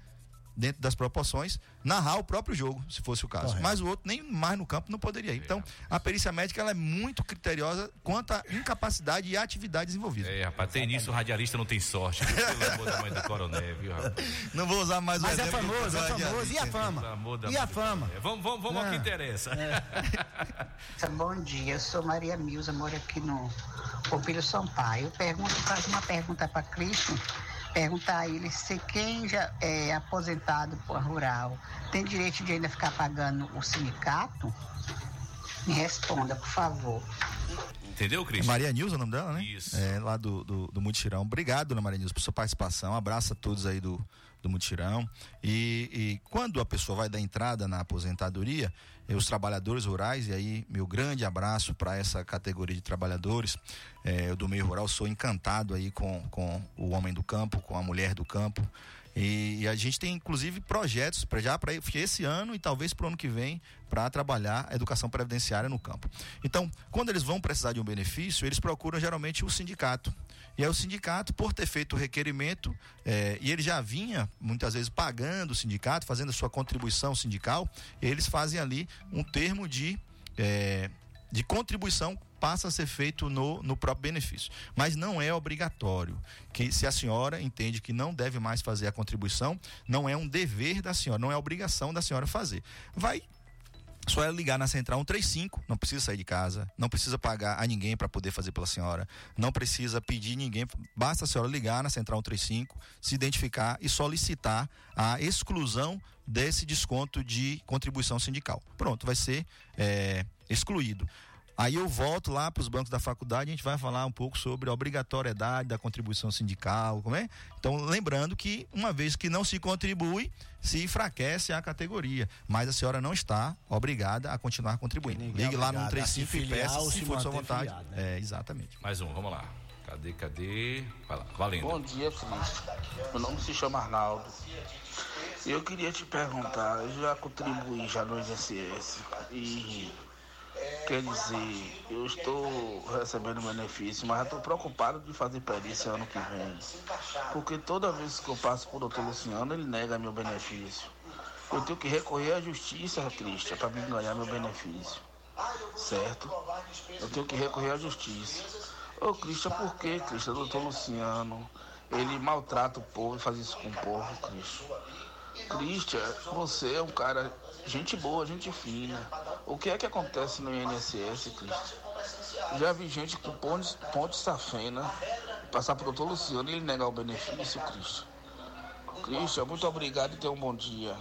S4: dentro das proporções, narrar o próprio jogo, se fosse o caso.
S3: Correto.
S4: Mas o outro nem mais no campo não poderia ir. Então, a perícia médica ela é muito criteriosa quanto à incapacidade e atividades envolvidas.
S1: É, rapaz, tem nisso o radialista não tem sorte. Pelo amor da mãe do coronel, viu, rapaz?
S4: Não vou usar mais o
S3: Mas é famoso, é
S4: radialista.
S3: famoso. E a fama? E a fama?
S1: coronel. Vamos, vamos, vamos ao que
S3: Ah.
S1: interessa. *laughs*
S11: Bom dia, eu sou Maria Milza, moro aqui no Popílio Sampaio. Eu pergunto, faço uma pergunta para Cristo, perguntar a ele se quem já é aposentado por rural tem direito de ainda ficar pagando o sindicato? Me responda, por favor.
S1: Entendeu, Cris?
S4: Maria Nilza, o nome dela, né?
S1: Isso.
S4: É, lá do, do, do Mutirão. Obrigado, dona Maria Nilza, por sua participação. Abraço a todos aí do, do Mutirão. E, e quando a pessoa vai dar entrada na aposentadoria, eh, os trabalhadores rurais, e aí meu grande abraço para essa categoria de trabalhadores. eh, eu do meio rural sou encantado aí com, com o homem do campo, com a mulher do campo. E, e a gente tem inclusive projetos para já para esse ano e talvez para o ano que vem para trabalhar a educação previdenciária no campo. Então, quando eles vão precisar de um benefício, eles procuram geralmente o sindicato. E aí o sindicato, por ter feito o requerimento, eh, e ele já vinha muitas vezes pagando o sindicato, fazendo a sua contribuição sindical, eles fazem ali um termo de eh, de contribuição passa a ser feito no, no próprio benefício. Mas não é obrigatório. Que se a senhora entende que não deve mais fazer a contribuição, não é um dever da senhora, não é obrigação da senhora fazer. Vai só é ligar na central 135, não precisa sair de casa, não precisa pagar a ninguém para poder fazer pela senhora, não precisa pedir ninguém, basta a senhora ligar na central 135, se identificar e solicitar a exclusão desse desconto de contribuição sindical. Pronto, vai ser é, excluído. Aí eu volto lá para os bancos da faculdade, a gente vai falar um pouco sobre a obrigatoriedade da contribuição sindical, como é? Então, lembrando que uma vez que não se contribui, se enfraquece a categoria, mas a senhora não está obrigada a continuar contribuindo.
S3: É
S4: Ligue lá no
S3: obrigado a
S4: 135
S3: se
S4: e peça se
S3: se
S4: for de sua vontade.
S3: filiado, né?
S4: É, exatamente.
S1: Mais um, vamos lá. Cadê, cadê? Vai lá, valendo.
S12: Bom dia, Cris. Meu nome se chama Arnaldo. E eu queria te perguntar, eu já contribuí já no INSS e quer dizer, eu estou recebendo benefício, mas estou preocupado de fazer perícia ano que vem. Porque toda vez que eu passo por doutor Luciano, ele nega meu benefício. Eu tenho que recorrer à justiça, Cristian, para me ganhar meu benefício. Certo? Eu tenho que recorrer à justiça. Ô, Cristian, por que, Cristian? Doutor Luciano, ele maltrata o povo e faz isso com o povo, Cristian. Cristian, você é um cara, gente boa, gente fina. O que é que acontece no INSS, Cristian? Já vi gente com ponte, ponte safena passar pro doutor Luciano e ele negar o benefício, Cristian. Cristian, muito obrigado e tenha um bom dia.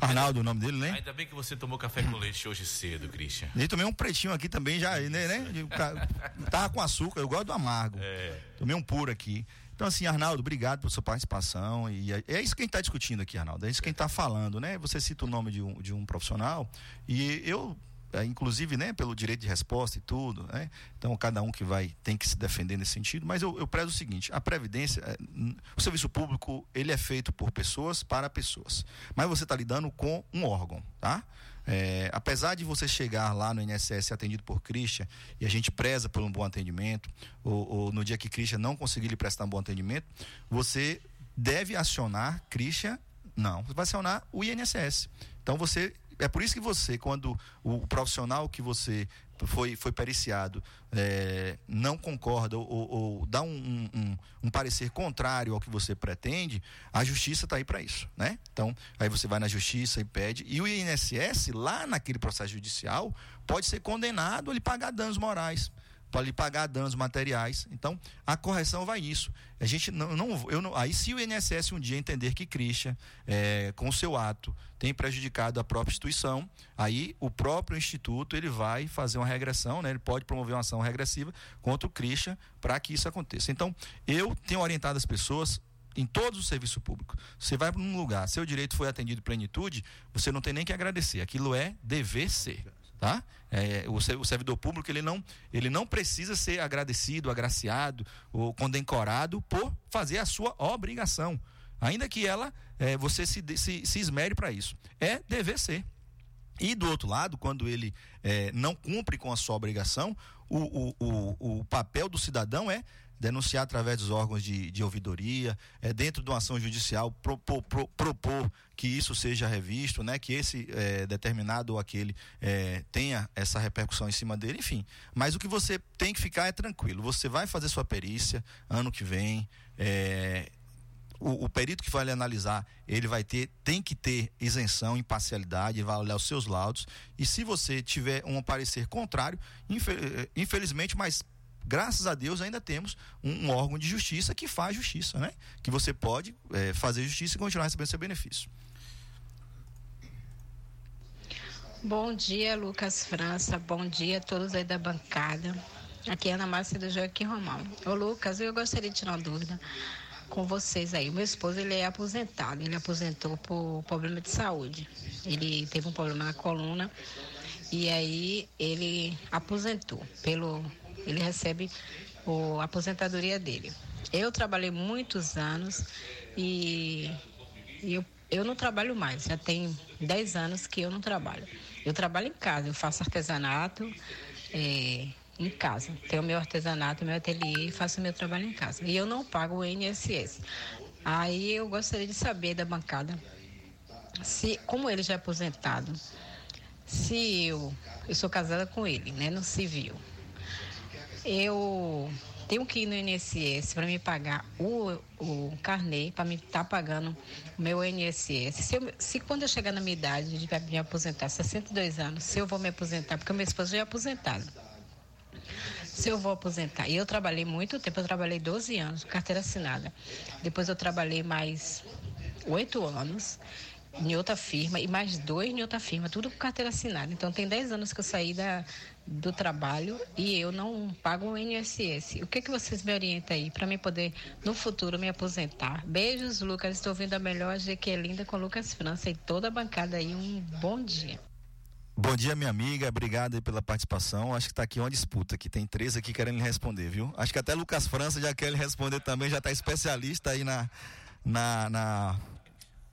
S4: Arnaldo, o nome dele, né?
S1: Ainda bem que você tomou café com leite hoje cedo, Christian.
S4: E tomei um pretinho aqui também, já, né? né? Tava com açúcar, eu gosto do amargo.
S1: É.
S4: Tomei um puro aqui. Então, assim, Arnaldo, obrigado por sua participação. E é, é isso que a gente está discutindo aqui, Arnaldo. É isso que a gente está falando, né? Você cita o nome de um, de um profissional e eu. é, inclusive, né, pelo direito de resposta e tudo, né? Então, cada um que vai tem que se defender nesse sentido. Mas eu, eu prezo o seguinte: a previdência, é, o serviço público, ele é feito por pessoas para pessoas. Mas você está lidando com um órgão, tá? É, apesar de você chegar lá no INSS atendido por Christian e a gente preza por um bom atendimento, ou, ou no dia que Christian não conseguir lhe prestar um bom atendimento, você deve acionar Christian, não, vai acionar o INSS. Então você, é por isso que você, quando o profissional que você foi, foi periciado é, não concorda ou, ou- dá um, um- um parecer contrário ao que você pretende, a justiça está aí para isso, né? Então, aí você vai na justiça e pede. E o INSS, lá naquele processo judicial, pode ser condenado a lhe pagar danos morais para lhe pagar danos materiais. Então, a correção vai isso. A gente não, não, eu não aí se o INSS um dia entender que Christian, é, com o seu ato, tem prejudicado a própria instituição, aí o próprio instituto ele vai fazer uma regressão, né? Ele pode promover uma ação regressiva contra o Christian para que isso aconteça. Então, eu tenho orientado as pessoas em todos os serviços públicos. Você vai para um lugar, seu direito foi atendido em plenitude, você não tem nem que agradecer. Aquilo é dever ser, tá? É, o, o servidor público ele não, ele não precisa ser agradecido, agraciado ou condecorado por fazer a sua obrigação, ainda que ela é, você se, se, se esmere para isso. É dever ser. E do outro lado, quando ele eh, não cumpre com a sua obrigação, o, o, o, o papel do cidadão é denunciar através dos órgãos de, de ouvidoria, é, dentro de uma ação judicial, propor, pro- propor que isso seja revisto, né, que esse eh, determinado ou aquele eh, tenha essa repercussão em cima dele, enfim. Mas o que você tem que ficar é tranquilo. Você vai fazer sua perícia ano que vem. eh, o, o perito que vai lhe analisar, ele vai ter, tem que ter isenção, imparcialidade, ele vai olhar os seus laudos. E se você tiver um parecer contrário, infe- eh, infelizmente, mas graças a Deus ainda temos um, um órgão de justiça que faz justiça, né? Que você pode eh, fazer justiça e continuar recebendo seu benefício.
S13: Bom dia, Lucas França. Bom dia a todos aí da bancada. Aqui é Ana Márcia do Joaquim Romão. Ô, Lucas, eu gostaria de tirar uma dúvida com vocês aí. Meu esposo, ele é aposentado. Ele aposentou por problema de saúde. Ele teve um problema na coluna e aí ele aposentou. Pelo, ele recebe o, a aposentadoria dele. Eu trabalhei muitos anos e e eu, eu não trabalho mais, já tem 10 anos que eu não trabalho. Eu trabalho em casa, eu faço artesanato é, em casa. Tenho meu artesanato, meu ateliê e faço meu trabalho em casa. E eu não pago o INSS. Aí eu gostaria de saber da bancada, se, como ele já é aposentado, se eu, eu sou casada com ele, né, no civil, eu tenho que ir no INSS para me pagar o, o carnê, para me estar pagando o meu INSS. Se, eu- se quando eu chegar na minha idade de me aposentar, 62 anos, se eu vou me aposentar, porque meu esposo já é aposentado. Se eu vou aposentar. E eu trabalhei muito tempo, eu trabalhei 12 anos, carteira assinada. Depois eu trabalhei mais oito anos em outra firma e mais dois em outra firma, tudo com carteira assinada. Então tem 10 anos que eu saí da, do trabalho e eu não pago o INSS. O que, que vocês me orientam aí para mim poder, no futuro, me aposentar? Beijos, Lucas. Estou ouvindo a melhor GQ Linda com Lucas França e toda a bancada aí. Um bom dia.
S4: Bom dia, minha amiga. Obrigado pela participação. Acho que está aqui uma disputa, que tem três aqui querendo responder, viu? Acho que até Lucas França já quer responder também, já está especialista aí na, na, na,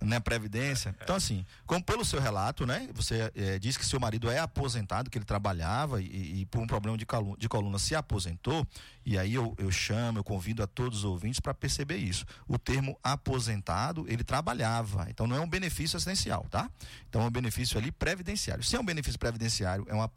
S4: na Previdência. Então, assim, como pelo seu relato, né? Você eh, disse que seu marido é aposentado, que ele trabalhava e, e por um problema de, de coluna se aposentou. E aí eu, eu chamo, eu convido a todos os ouvintes para perceber isso. O termo aposentado, ele trabalhava. Então não é um benefício assistencial, tá? Então é um benefício ali previdenciário. Se é um benefício previdenciário, é uma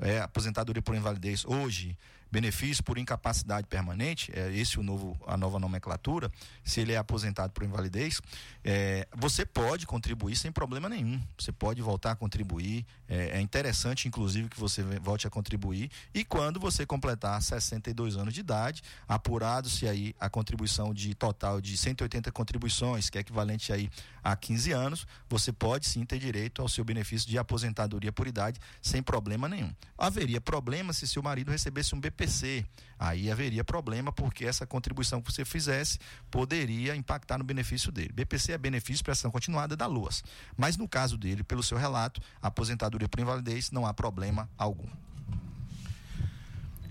S4: é aposentadoria por invalidez hoje, benefício por incapacidade permanente, é esse o novo, a nova nomenclatura, se ele é aposentado por invalidez, é, você pode contribuir sem problema nenhum. Você pode voltar a contribuir. É, é interessante, inclusive, que você volte a contribuir. E quando você completar 62 anos de idade, apurado-se aí a contribuição de total de 180 contribuições, que é equivalente aí há 15 anos, você pode sim ter direito ao seu benefício de aposentadoria por idade sem problema nenhum. Haveria problema se seu marido recebesse um BPC. Aí haveria problema porque essa contribuição que você fizesse poderia impactar no benefício dele. BPC é benefício de prestação continuada da LUAS. Mas no caso dele, pelo seu relato, aposentadoria por invalidez não há problema algum.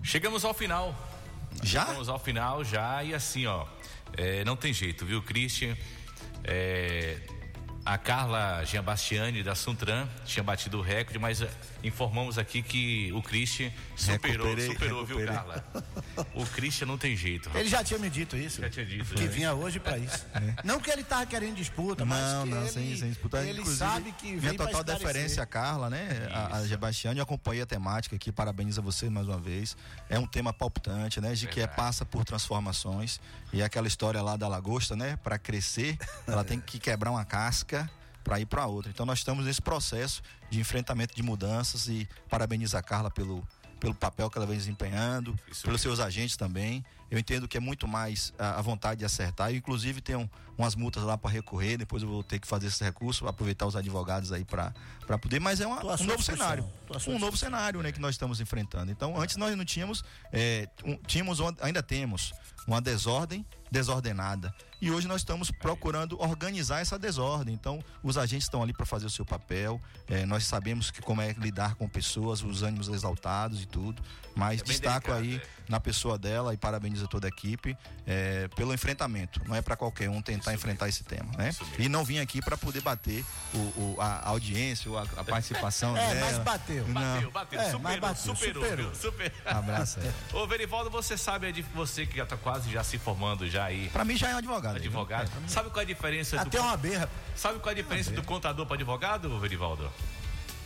S1: Chegamos ao final.
S4: Já?
S1: Chegamos ao final já e assim, ó. é, não tem jeito, viu, Christian? É, a Carla Giambastiani da Suntran tinha batido o recorde, mas informamos aqui que o Christian superou,
S3: Recuperei,
S1: superou, viu,
S3: recuperei.
S1: Carla? O Christian não tem jeito.
S3: Ele já tinha me dito isso.
S1: Já tinha dito.
S3: Que
S1: né?
S3: vinha hoje pra isso. Não que ele tava querendo disputa, mas
S4: Não,
S3: que
S4: não,
S3: ele,
S4: sem, sem disputar.
S3: ele
S4: Inclusive,
S3: sabe que
S4: minha
S3: vem pra
S4: total deferência a Carla, né? A, a Sebastiane, eu acompanhei a temática aqui, parabenizo a você mais uma vez. É um tema palpitante, né? De que é, passa por transformações. E é aquela história lá da lagosta, né? Para crescer, ela tem que quebrar uma casca para ir para outra. Então nós estamos nesse processo de enfrentamento de mudanças e parabenizo a Carla pelo pelo papel que ela vem desempenhando, pelos seus agentes também. Eu entendo que é muito mais a, a vontade de acertar. Eu, inclusive, tenho umas multas lá para recorrer. Depois eu vou ter que fazer esse recurso, aproveitar os advogados aí para poder. Mas é uma, um novo cenário. Um novo cenário né, que nós estamos enfrentando. Então, antes nós não tínhamos. é, um- tínhamos ainda temos uma desordem desordenada. E hoje nós estamos procurando organizar essa desordem. Então, os agentes estão ali para fazer o seu papel. É, nós sabemos que como é lidar com pessoas, os ânimos exaltados e tudo. Mas
S1: É
S4: destaco
S1: delicado,
S4: aí na pessoa dela e parabenizo toda a equipe é, pelo enfrentamento. Não é para qualquer um tentar enfrentar esse tema, né? E não vim aqui para poder bater o, o- a audiência, ou a, a participação *laughs*
S3: É,
S4: dela.
S3: mas bateu.
S4: Não.
S1: Bateu, bateu,
S3: É,
S1: superou,
S3: mas bateu,
S1: superou,
S3: superou.
S1: viu? Super.
S4: Abraço aí. *laughs*
S1: Ô, Verivaldo, você sabe, a dif- você que já tá quase já se formando já aí.
S4: Pra mim já é um advogado. aí, viu?
S1: Advogado. Sabe qual é a diferença
S3: Até
S1: do.
S3: uma berra.
S1: Sabe qual é a diferença do contador para advogado, Verivaldo?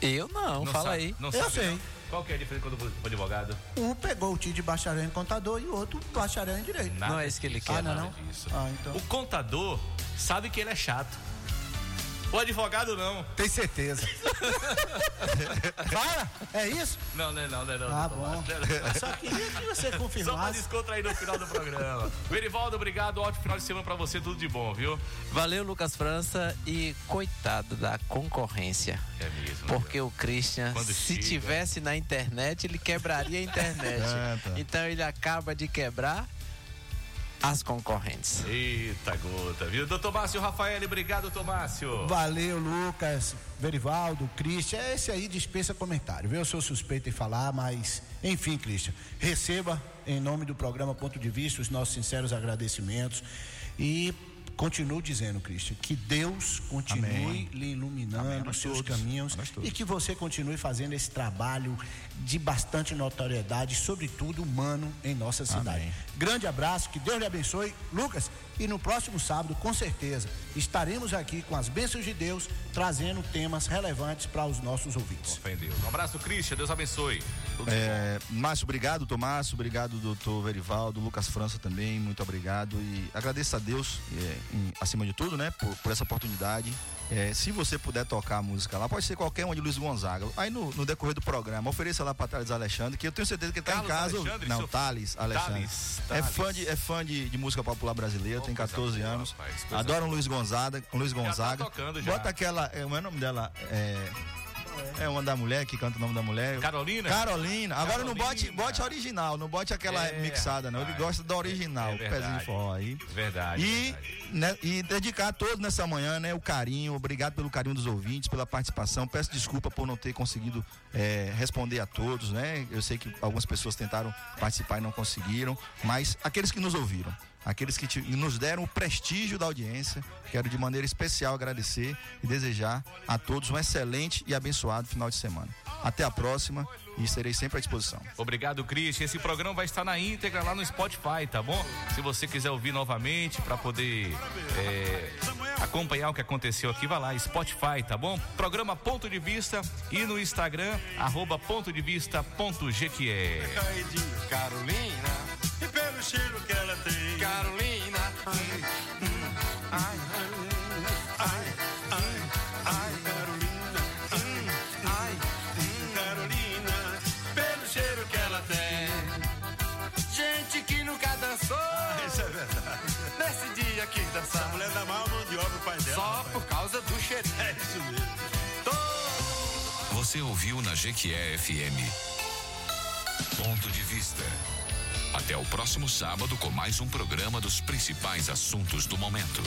S2: Eu não, fala
S1: sabe,
S2: aí.
S1: Não
S3: Eu
S1: sabe,
S3: sei.
S1: não? Qual que é a diferença do do advogado?
S3: Um pegou o tio de bacharel em contador e o outro bacharel em direito.
S1: Nada
S2: Não é isso que ele quer.
S3: Ah, não, não? Ah, então.
S1: O contador sabe que ele é chato. O advogado não.
S3: Tem certeza. *laughs* Fala, é isso?
S1: Não, não é não, não é não.
S3: Ah,
S1: não,
S3: bom. Só queria que você
S1: Só pra
S3: confirmasse.
S1: descontrair no final do programa. Verivaldo, obrigado. Ótimo final de semana pra você. Tudo de bom, viu?
S2: Valeu, Lucas França. E coitado da concorrência.
S1: É mesmo.
S2: Porque o Christian,
S1: Quando
S2: se
S1: chega.
S2: tivesse na internet, ele quebraria a internet.
S4: Ah, *laughs* tá.
S2: Então ele acaba de quebrar as concorrentes.
S1: Eita gota, viu? Doutor Márcio Rafael, obrigado, doutor Márcio.
S3: Valeu, Lucas, Verivaldo, Christian. Esse aí dispensa comentário, viu? Eu sou suspeito em falar, mas, enfim, Christian, receba em nome do programa Ponto de Vista os nossos sinceros agradecimentos e continuo dizendo, Christian, que Deus continue
S4: Amém.
S3: lhe iluminando
S4: Amém,
S3: os seus
S4: todos,
S3: caminhos e que você continue fazendo esse trabalho de bastante notoriedade, sobretudo humano, em nossa cidade.
S4: Amém.
S3: Grande abraço, que Deus lhe abençoe, Lucas. E no próximo sábado, com certeza, estaremos aqui com as bênçãos de Deus, trazendo temas relevantes para os nossos ouvintes.
S1: Em Deus. Um abraço, Christian. Deus abençoe. Tudo
S4: É, Márcio, obrigado, Tomás, obrigado, doutor Verivaldo, Lucas França também, muito obrigado. E agradeço a Deus, é, em- acima de tudo, né, por, por essa oportunidade. É, se você puder tocar a música lá, pode ser qualquer uma de Luiz Gonzaga. Aí no, no decorrer do programa, ofereça lá para Thales Alexandre, que eu tenho certeza que ele tá em
S1: Carlos
S4: casa.
S1: Alexandre,
S4: Não, Thales Alexandre.
S1: Thales,
S4: É
S1: Thales.
S4: fã de, é fã de, de música popular brasileira, tem
S1: coisa
S4: 14
S1: boa,
S4: anos.
S1: rapaz,
S4: Adora um Luiz Gonzaga, um Luiz
S1: tá
S4: Gonzaga.
S1: tocando já.
S4: Bota aquela, é, como é o nome dela? É, é uma da mulher que canta o nome da mulher.
S1: Carolina?
S4: Carolina. Agora não bote,
S1: Carolina.
S4: bote a original, não bote aquela
S1: É,
S4: mixada, não. Ele gosta da original,
S1: É
S4: o pezinho de forró aí.
S1: Verdade.
S4: E,
S1: verdade.
S4: né, e dedicar a todos nessa manhã, né, o carinho, obrigado pelo carinho dos ouvintes, pela participação. Peço desculpa por não ter conseguido é, responder a todos, né? Eu sei que algumas pessoas tentaram participar e não conseguiram, mas aqueles que nos ouviram, aqueles que te- nos deram o prestígio da audiência, quero de maneira especial agradecer e desejar a todos um excelente e abençoado final de semana. Até a próxima e estarei sempre à disposição.
S1: Obrigado, Christian. Esse programa vai estar na íntegra lá no Spotify, tá bom? Se você quiser ouvir novamente para poder é, acompanhar o que aconteceu aqui, vai lá, Spotify, tá bom? Programa Ponto de Vista e no Instagram, arroba ponto de vista ponto.
S14: Caidinho, Carolina, e pelo cheiro que ela tem. Carolina, ai, ai, ai, ai, ai, Carolina, ai, Carolina, pelo cheiro que ela tem. Gente que nunca dançou. Isso é verdade. Nesse dia que dançar. Essa mulher dá mal mão de obra o pai dela. Só por causa do cheirinho. É isso mesmo.
S5: Você ouviu na Jequié FM. Ponto de vista. Até o próximo sábado com mais um programa dos principais assuntos do momento.